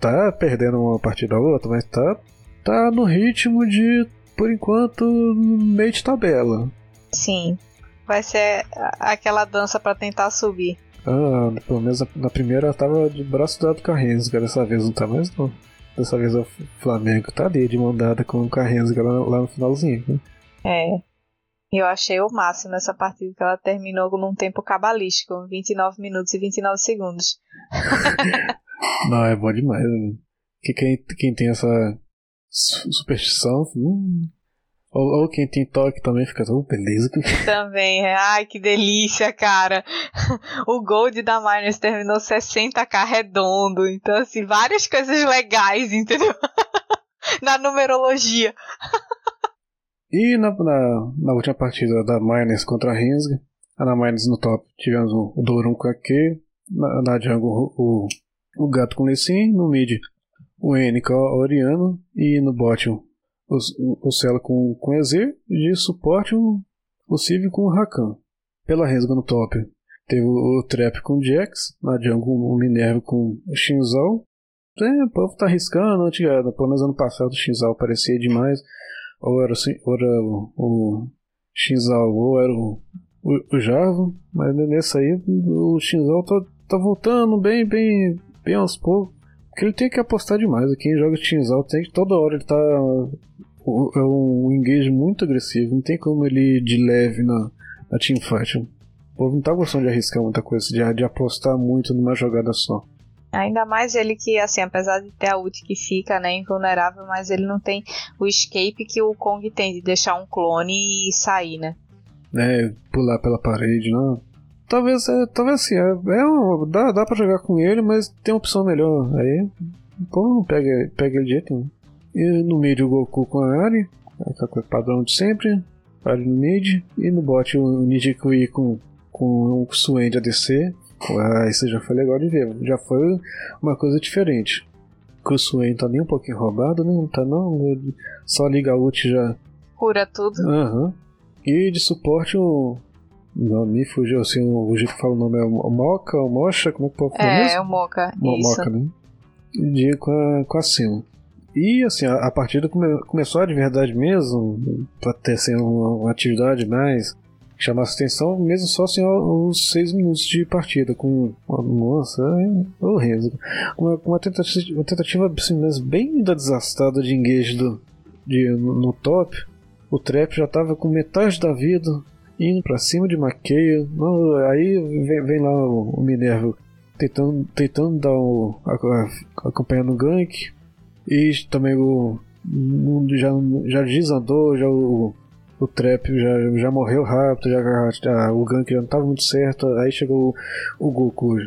Tá perdendo uma partida ou outra, mas tá, tá no ritmo de, por enquanto, meio de tabela. Sim. Vai ser aquela dança para tentar subir. Ah, pelo menos na primeira ela tava de braço dado com a Renzo, dessa vez não tá mais não. Dessa vez o Flamengo tá ali de mandada com o Carreras lá, lá no finalzinho. Né? É. Eu achei o máximo essa partida que ela terminou num tempo cabalístico, 29 minutos e 29 segundos. Não, é bom demais. Né? Que quem, quem tem essa superstição, hum, Ou, ou, quem tem toque também fica, oh, beleza. Também, é. ai que delícia, cara. O Gold da Miners terminou 60k redondo, então assim, várias coisas legais, entendeu? na numerologia. E na, na, na, última partida da Miners contra a Rinsga, na Miners no top tivemos o, o Dorum com a Q, na, na jungle o, o Gato com Lessin, no mid o com a Oriano e no bot o, o, Celo com, com EZ, de suporte o, o Civ com o Rakan. Pela Rinsga no top teve o, o Trap com o Jax, na jungle o Minerva com o Shinzal, é, o povo tá arriscando, antiga, pelo menos ano passado o Shinzal parecia demais. Ou era, ou era o, o ou era o, o, o Java, mas nesse aí o Shinzal tá, tá voltando bem, bem, bem aos poucos. Porque ele tem que apostar demais. Quem joga Shinzal tem que toda hora ele tá. É um engage muito agressivo, não tem como ele ir de leve na, na teamfight. O povo não tá gostando de arriscar muita coisa, de, de apostar muito numa jogada só. Ainda mais ele que, assim, apesar de ter a ult que fica, né, invulnerável, mas ele não tem o escape que o Kong tem, de deixar um clone e sair, né? É, pular pela parede, não. Talvez, é, talvez assim, é, é um, dá, dá pra jogar com ele, mas tem uma opção melhor. Aí, pô, não pega, pega ele de jeito nenhum. E no meio o Goku com a Ari, aquela coisa padrão de sempre. Ari no mid, e no bot o Nijikui com, com o Swain de ADC, ah, isso já foi legal de ver. Já foi uma coisa diferente. O Swain tá nem um pouquinho roubado, né? Não tá não. Ele só liga a ult já. Cura tudo. Aham. Uhum. E de suporte o. Não, me fugiu assim, o jeito que fala o nome é o Moca, o Mocha, como é que pode falar É, mesmo? é o Moca. O Moca, né? De, com a, com a Sino. E assim, a, a partida come, começou de verdade mesmo, pra ter assim, uma, uma atividade mais chamasse atenção, mesmo só assim os seis minutos de partida, com nossa, é horrível. Uma, uma tentativa, uma tentativa assim, bem desastrada de engage do, de, no, no top. O Trap já tava com metade da vida, indo para cima de Maquia. Aí vem, vem lá o, Minerva tentando, tentando dar o. acompanhando o gank. E também o. Já, já desandou, já o, o Trap já, já morreu rápido, já, já, o gank já não estava muito certo, aí chegou o, o Goku.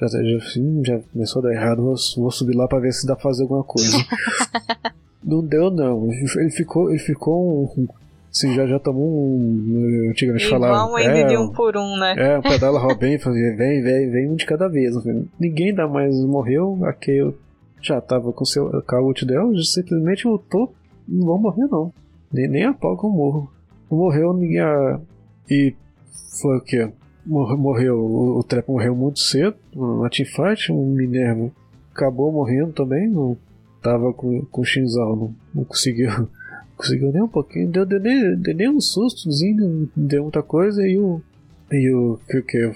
Já, já, assim, já começou a dar errado, vou, vou subir lá para ver se dá pra fazer alguma coisa. não deu não, ele ficou, ele ficou um, Sim, já, já tomou um. Antigamente falava. É, de um por um, né? É, um pedala Robin fazia, vem, vem, vem um de cada vez. Ninguém dá mais morreu, a eu já tava com, seu, a ult dela, simplesmente lutou, não vão morrer não. Nem, nem a pau que eu morro morreu ninguém. E foi o que? Morreu, o, o Trap morreu muito cedo na teamfight, o Minerva acabou morrendo também, não tava com, com o Shinzal, não, não conseguiu. Conseguiu nem um pouquinho, deu, deu, deu, deu nem um sustozinho, deu muita coisa e o. E o que que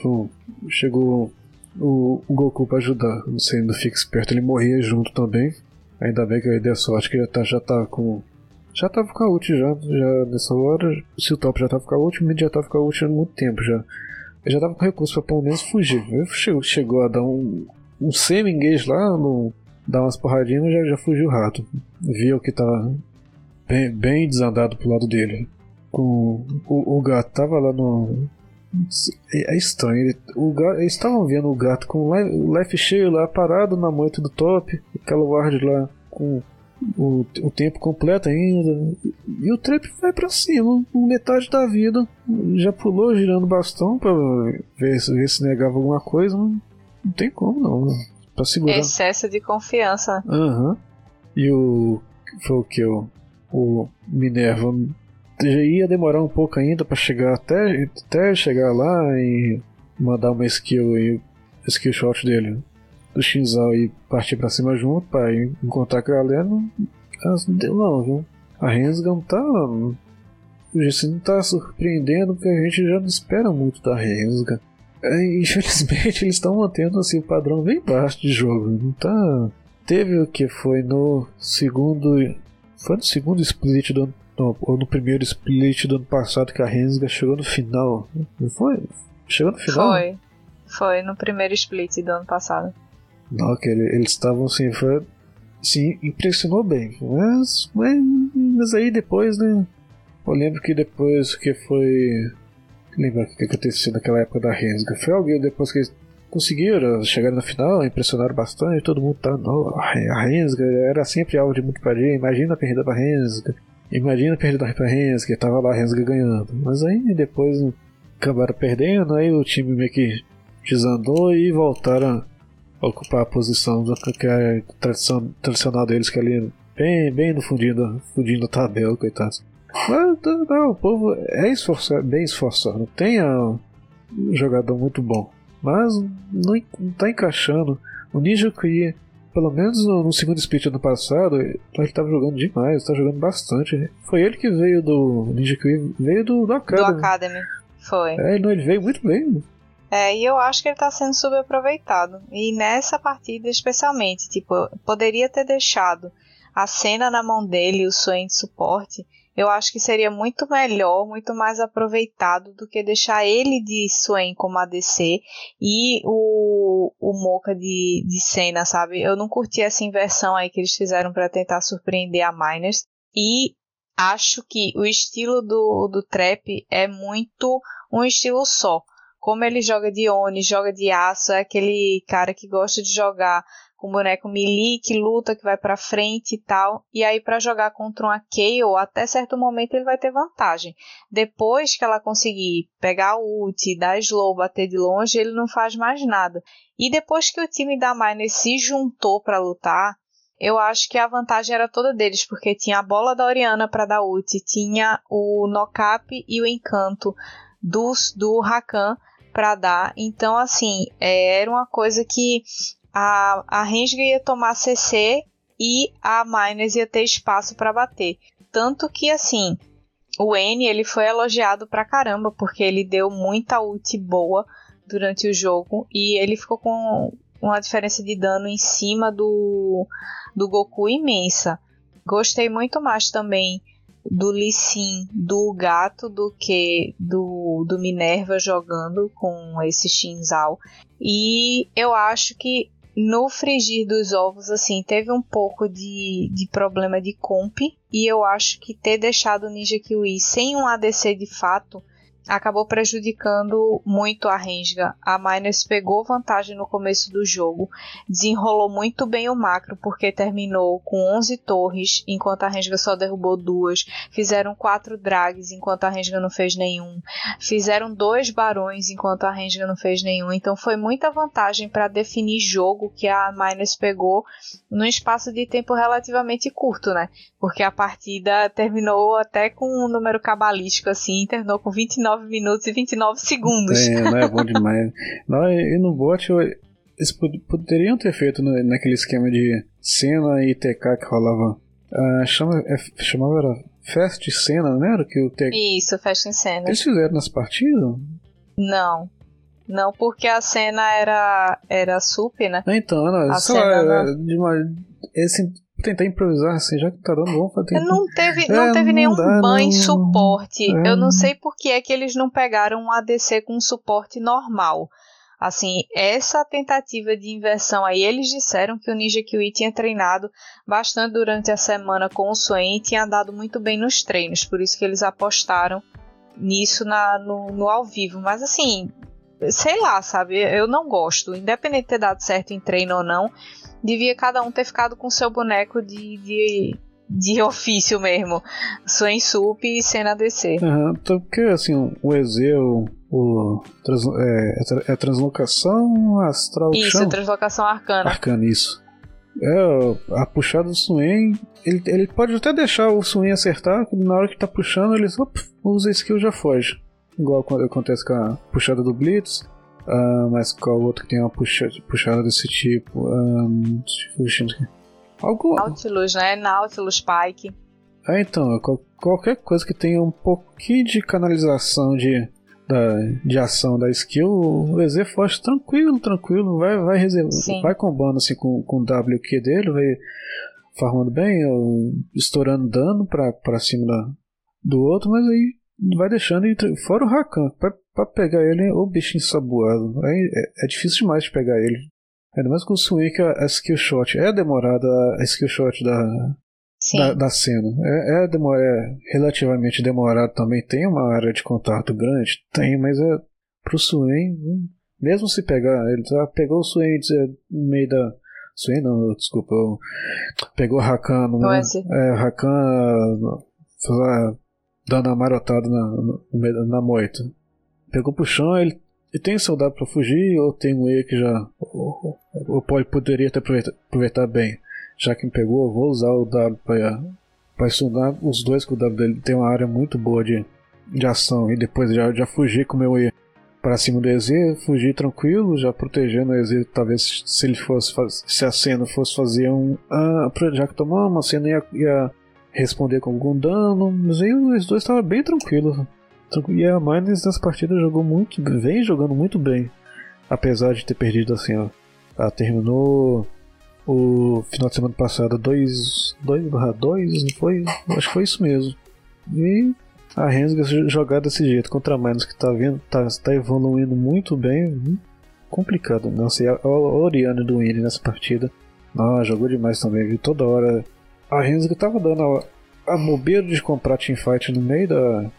chegou o, o Goku pra ajudar, não sei, não fica esperto, ele morria junto também. Ainda bem que aí deu sorte que já tá, já tá com já tava com a ult já, já nessa hora. Se o top já tava com a ult, o mid já tava com a ult há muito tempo já. Eu já tava com recurso pra pelo menos fugir. Chegou, chegou a dar um, um semi-engage lá, no, dar umas porradinhas, já, já fugiu rato. Viu que tava bem, bem desandado pro lado dele. Com, o, o gato tava lá no. É, é estranho, ele, o gato, eles estavam vendo o gato com o life cheio lá, parado na moita do top, aquela ward lá com o, o tempo completo ainda. E o Trap vai para cima, metade da vida. Já pulou girando bastão para ver, ver se negava alguma coisa. Não, não tem como não. Pra segurar. Excesso de confiança. Aham. Uhum. E o. Foi o que? O, o Minerva já ia demorar um pouco ainda para chegar até, até chegar lá e mandar uma skill e skill shot dele do Shinzal e partir pra cima junto pra encontrar a galera, não, não deu não, viu? A Rensga não tá. Isso não tá surpreendendo porque a gente já não espera muito da Rensga. É, infelizmente eles estão mantendo assim, o padrão bem baixo de jogo. Não tá. Teve o que foi no segundo. Foi no segundo split do ano. No, ou no primeiro split do ano passado que a Rensga chegou no final. Não foi? Chegou no final? Foi. Foi no primeiro split do ano passado. Não, que ele, eles estavam assim, foi, sim, impressionou bem. Mas, mas, mas aí depois, né? Eu lembro que depois que foi. Lembra o que aconteceu naquela época da Rensga? Foi alguém depois que eles conseguiram chegar na final, impressionaram bastante, todo mundo tá. Oh, a Rensga era sempre alvo de muito prazer. Imagina a perda da Rensga. Imagina a perda da Rensga, tava lá a Rensga ganhando. Mas aí depois acabaram perdendo, aí o time meio que desandou e voltaram a ocupar a posição que é tradição, tradicional deles, que é ali bem, bem no fundinho, da tabela, coitados. Mas não, o povo é esforçado, bem esforçado. Tem um jogador muito bom, mas não, não tá encaixando. O Ninja Kui, pelo menos no, no segundo split ano passado, ele estava jogando demais, está jogando bastante. Foi ele que veio do Ninja veio do, do Academy. Do Academy, foi. É, não, ele veio muito bem. É, e eu acho que ele está sendo subaproveitado. E nessa partida especialmente, tipo, poderia ter deixado a cena na mão dele, o Swain de suporte, eu acho que seria muito melhor, muito mais aproveitado do que deixar ele de Swain como ADC e o, o Mocha de, de cena, sabe? Eu não curti essa inversão aí que eles fizeram para tentar surpreender a Miners. E acho que o estilo do, do Trap é muito um estilo só. Como ele joga de Oni, joga de aço, é aquele cara que gosta de jogar com boneco melee que luta, que vai para frente e tal. E aí para jogar contra uma Kayle, até certo momento ele vai ter vantagem. Depois que ela conseguir pegar o ult, dar slow, bater de longe, ele não faz mais nada. E depois que o time da Miner se juntou para lutar, eu acho que a vantagem era toda deles, porque tinha a bola da Oriana para dar ult, tinha o knock-up e o encanto do, do Rakan para dar. Então, assim, é, era uma coisa que a, a Rensga ia tomar CC e a Miners ia ter espaço para bater. Tanto que assim, o N ele foi elogiado pra caramba porque ele deu muita ult boa durante o jogo e ele ficou com uma diferença de dano em cima do, do Goku imensa. Gostei muito mais também do Lee Sin, do gato, do que do, do Minerva jogando com esse Shinzal. E eu acho que no frigir dos ovos, assim, teve um pouco de, de problema de comp. E eu acho que ter deixado o Ninja Kiwi sem um ADC de fato acabou prejudicando muito a Rensga. A Miners pegou vantagem no começo do jogo, desenrolou muito bem o macro, porque terminou com 11 torres, enquanto a Rensga só derrubou duas. Fizeram quatro drags, enquanto a Rensga não fez nenhum. Fizeram dois barões, enquanto a Rensga não fez nenhum. Então foi muita vantagem para definir jogo que a Miners pegou num espaço de tempo relativamente curto, né? Porque a partida terminou até com um número cabalístico assim, terminou com 29 29 minutos e 29 segundos. É, não é bom demais. não, e no bot, eles poderiam ter feito naquele esquema de cena e TK que rolava. Uh, chama, é, chamava era Fast Cena, não era? Que o TK... Isso, Fast Cena. Eles fizeram nas partidas? Não. Não, porque a cena era, era super, né? Então, não, a sei lá, não... de uma, esse, tentar improvisar assim, já que tá dando bom tentar. Não teve, não é, teve não nenhum dá, ban não... suporte. É. Eu não sei por que é que eles não pegaram um ADC com suporte normal. Assim, essa tentativa de inversão aí, eles disseram que o Ninja Kiwi tinha treinado bastante durante a semana com o Swain e tinha dado muito bem nos treinos, por isso que eles apostaram nisso na, no, no ao vivo. Mas assim, sei lá, sabe? Eu não gosto. Independente de ter dado certo em treino ou não, devia cada um ter ficado com seu boneco de, de, de ofício mesmo. Swain Sup e cena DC. Uhum, porque assim, o EZ, o, trans, é, é, translocação astral. Isso, chama? translocação arcana. Arcana, isso. É, a puxada do Swain, ele, ele pode até deixar o Swain acertar, na hora que tá puxando, ele só usa a skill já foge. Igual quando acontece com a puxada do Blitz. Uh, mas qual outro que tem uma puxa, puxada desse tipo? Um, Algo... Nautilus, né? Nautilus Pike. É, então, qualquer coisa que tenha um pouquinho de canalização de, da, de ação da skill, o EZ foge tranquilo, tranquilo, vai, vai, vai combando assim com, com o WQ dele, vai farmando bem, ou estourando dano pra, pra cima da, do outro, mas aí vai deixando entre, fora o Rakan. Pra, pra pegar ele, o bichinho sabuado. Aí é, é, difícil demais de pegar ele. Ainda mais com o Swing, a, a skill shot. É demorada a skill shot da, da, da, cena. É, é, é relativamente demorado também. Tem uma área de contato grande? Tem, mas é pro Swain, hum, mesmo se pegar, ele já pegou o Swain no meio da. Swain não, desculpa. Pegou o Rakan no meio. É, Rakan dando a marotada na, na, na moita. Pegou pro chão, ele, ele tem soldado para fugir ou tem um E que já. O, o, o poderia ter aproveitar, aproveitar bem já que me pegou, eu vou usar o W para estudar os dois, que o W dele tem uma área muito boa de, de ação. E depois já, já fugir com o meu E para cima do EZ, fugir tranquilo, já protegendo o EZ. Talvez se ele fosse se a cena fosse fazer um. Ah, já que tomou uma cena ia, ia responder com algum dano, mas aí os dois estavam bem tranquilos. E a Miners nessa partida jogou muito, vem jogando muito bem, apesar de ter perdido assim, ó. Ela terminou o final de semana passado 2 barra 2, não foi? Acho que foi isso mesmo. E a Rensga jogar desse jeito contra a Minus que tá vendo, tá, tá evoluindo muito bem, hum, complicado. Nossa, e a, Oriana do Winnie nessa partida, ah, jogou demais também, viu? Toda hora a Rensga tava dando a, a bobeira de comprar teamfight no meio da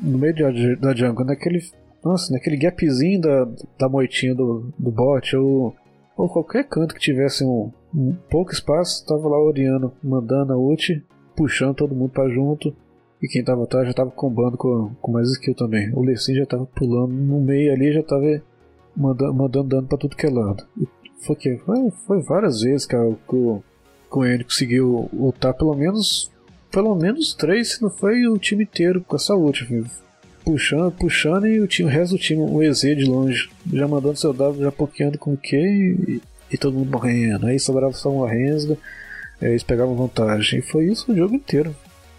no meio da, da jungle, naquele nossa, naquele gapzinho da, da moitinha do, do bot, ou, ou qualquer canto que tivesse um, um pouco espaço, tava lá o Oriano mandando a ult, puxando todo mundo para junto. E quem tava atrás já tava combando com, com mais skill também. O Lecim já tava pulando no meio ali, já tava mandando, mandando dano pra tudo que é lado. E foi que foi, foi várias vezes, cara, que o, o N conseguiu lutar pelo menos pelo menos três, se não foi o time inteiro com essa ult, viu? puxando, puxando e o time, o resto do time, o EZ de longe, já mandando seu W, já pokeando com o Q e, e todo mundo morrendo. Aí sobrava só uma Rensga, eles pegavam vantagem. E foi isso o jogo inteiro.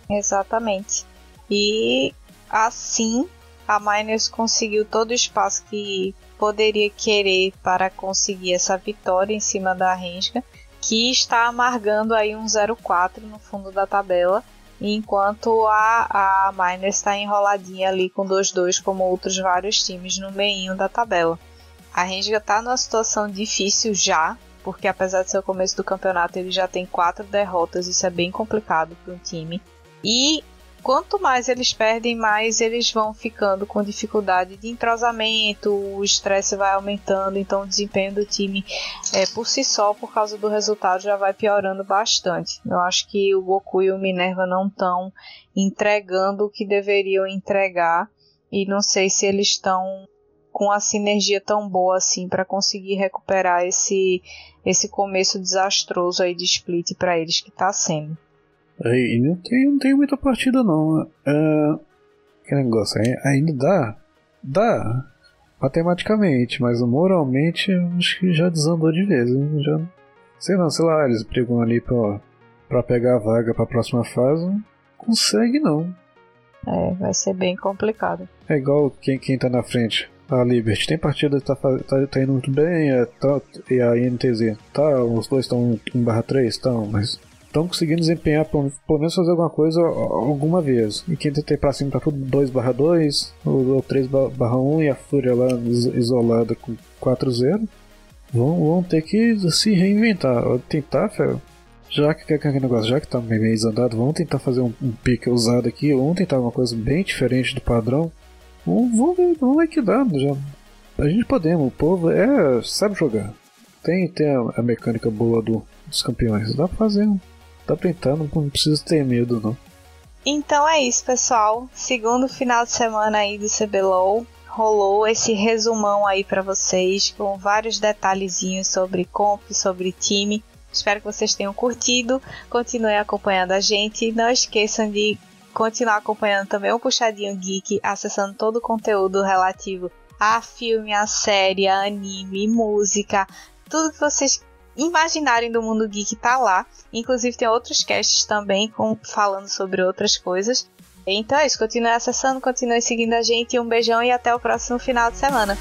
Exatamente. E assim a Miners conseguiu todo o espaço que poderia querer para conseguir essa vitória em cima da Rensga, que está amargando aí um 0-4 no fundo da tabela, enquanto a, a Miners está enroladinha ali com 2-2 como outros vários times no meio da tabela. A Renga está numa situação difícil já, porque apesar de ser o começo do campeonato, ele já tem quatro derrotas, isso é bem complicado para um time. E quanto mais eles perdem, mais eles vão ficando com dificuldade de entrosamento, o estresse vai aumentando, então o desempenho do time é, por si só, por causa do resultado, já vai piorando bastante. Eu acho que o Goku e o Minerva não estão entregando o que deveriam entregar, e não sei se eles estão com a sinergia tão boa assim para conseguir recuperar esse esse começo desastroso aí de split para eles que tá sendo. E não tem, não tem muita partida não. É, que negócio, ainda dá, dá matematicamente, mas moralmente acho que já desandou de vez. Já, sei não, sei lá, eles brigam ali pra, pra pegar a vaga pra próxima fase. Não consegue não. É, vai ser bem complicado. É igual quem, quem tá na frente a Liberty tem partida que tá, tá, tá, indo muito bem, é, tá, e a INTZ, tá, os dois estão 1/3, estão, mas estão conseguindo desempenhar, pelo, pelo, menos fazer alguma coisa alguma vez. E quem tem pra cima tá tudo 2/2, ou 3/1 e a Fúria lá isolada com 4-0. Vão, vão ter que se reinventar, tentar, Fel. Já que aquele negócio, já que tá meio desandado, vamos tentar fazer um, um pique usado aqui, vamos tentar uma coisa bem diferente do padrão Vamos ver, vamos ver que dá. Já. A gente podemos, o povo é, sabe jogar. Tem, tem a, a mecânica boa do, dos campeões. Dá pra fazer, dá pra não precisa ter medo não. Então é isso, pessoal. Segundo final de semana aí do CBLOL, rolou esse resumão aí para vocês com vários detalhezinhos sobre comp, sobre time. Espero que vocês tenham curtido. Continuem acompanhando a gente. Não esqueçam de continuar acompanhando também o Puxadinho Geek, acessando todo o conteúdo relativo a filme, a série, a anime, música, tudo que vocês imaginarem do mundo geek tá lá. Inclusive tem outros casts também com, falando sobre outras coisas. Então é isso, continue acessando, continue seguindo a gente. Um beijão e até o próximo final de semana.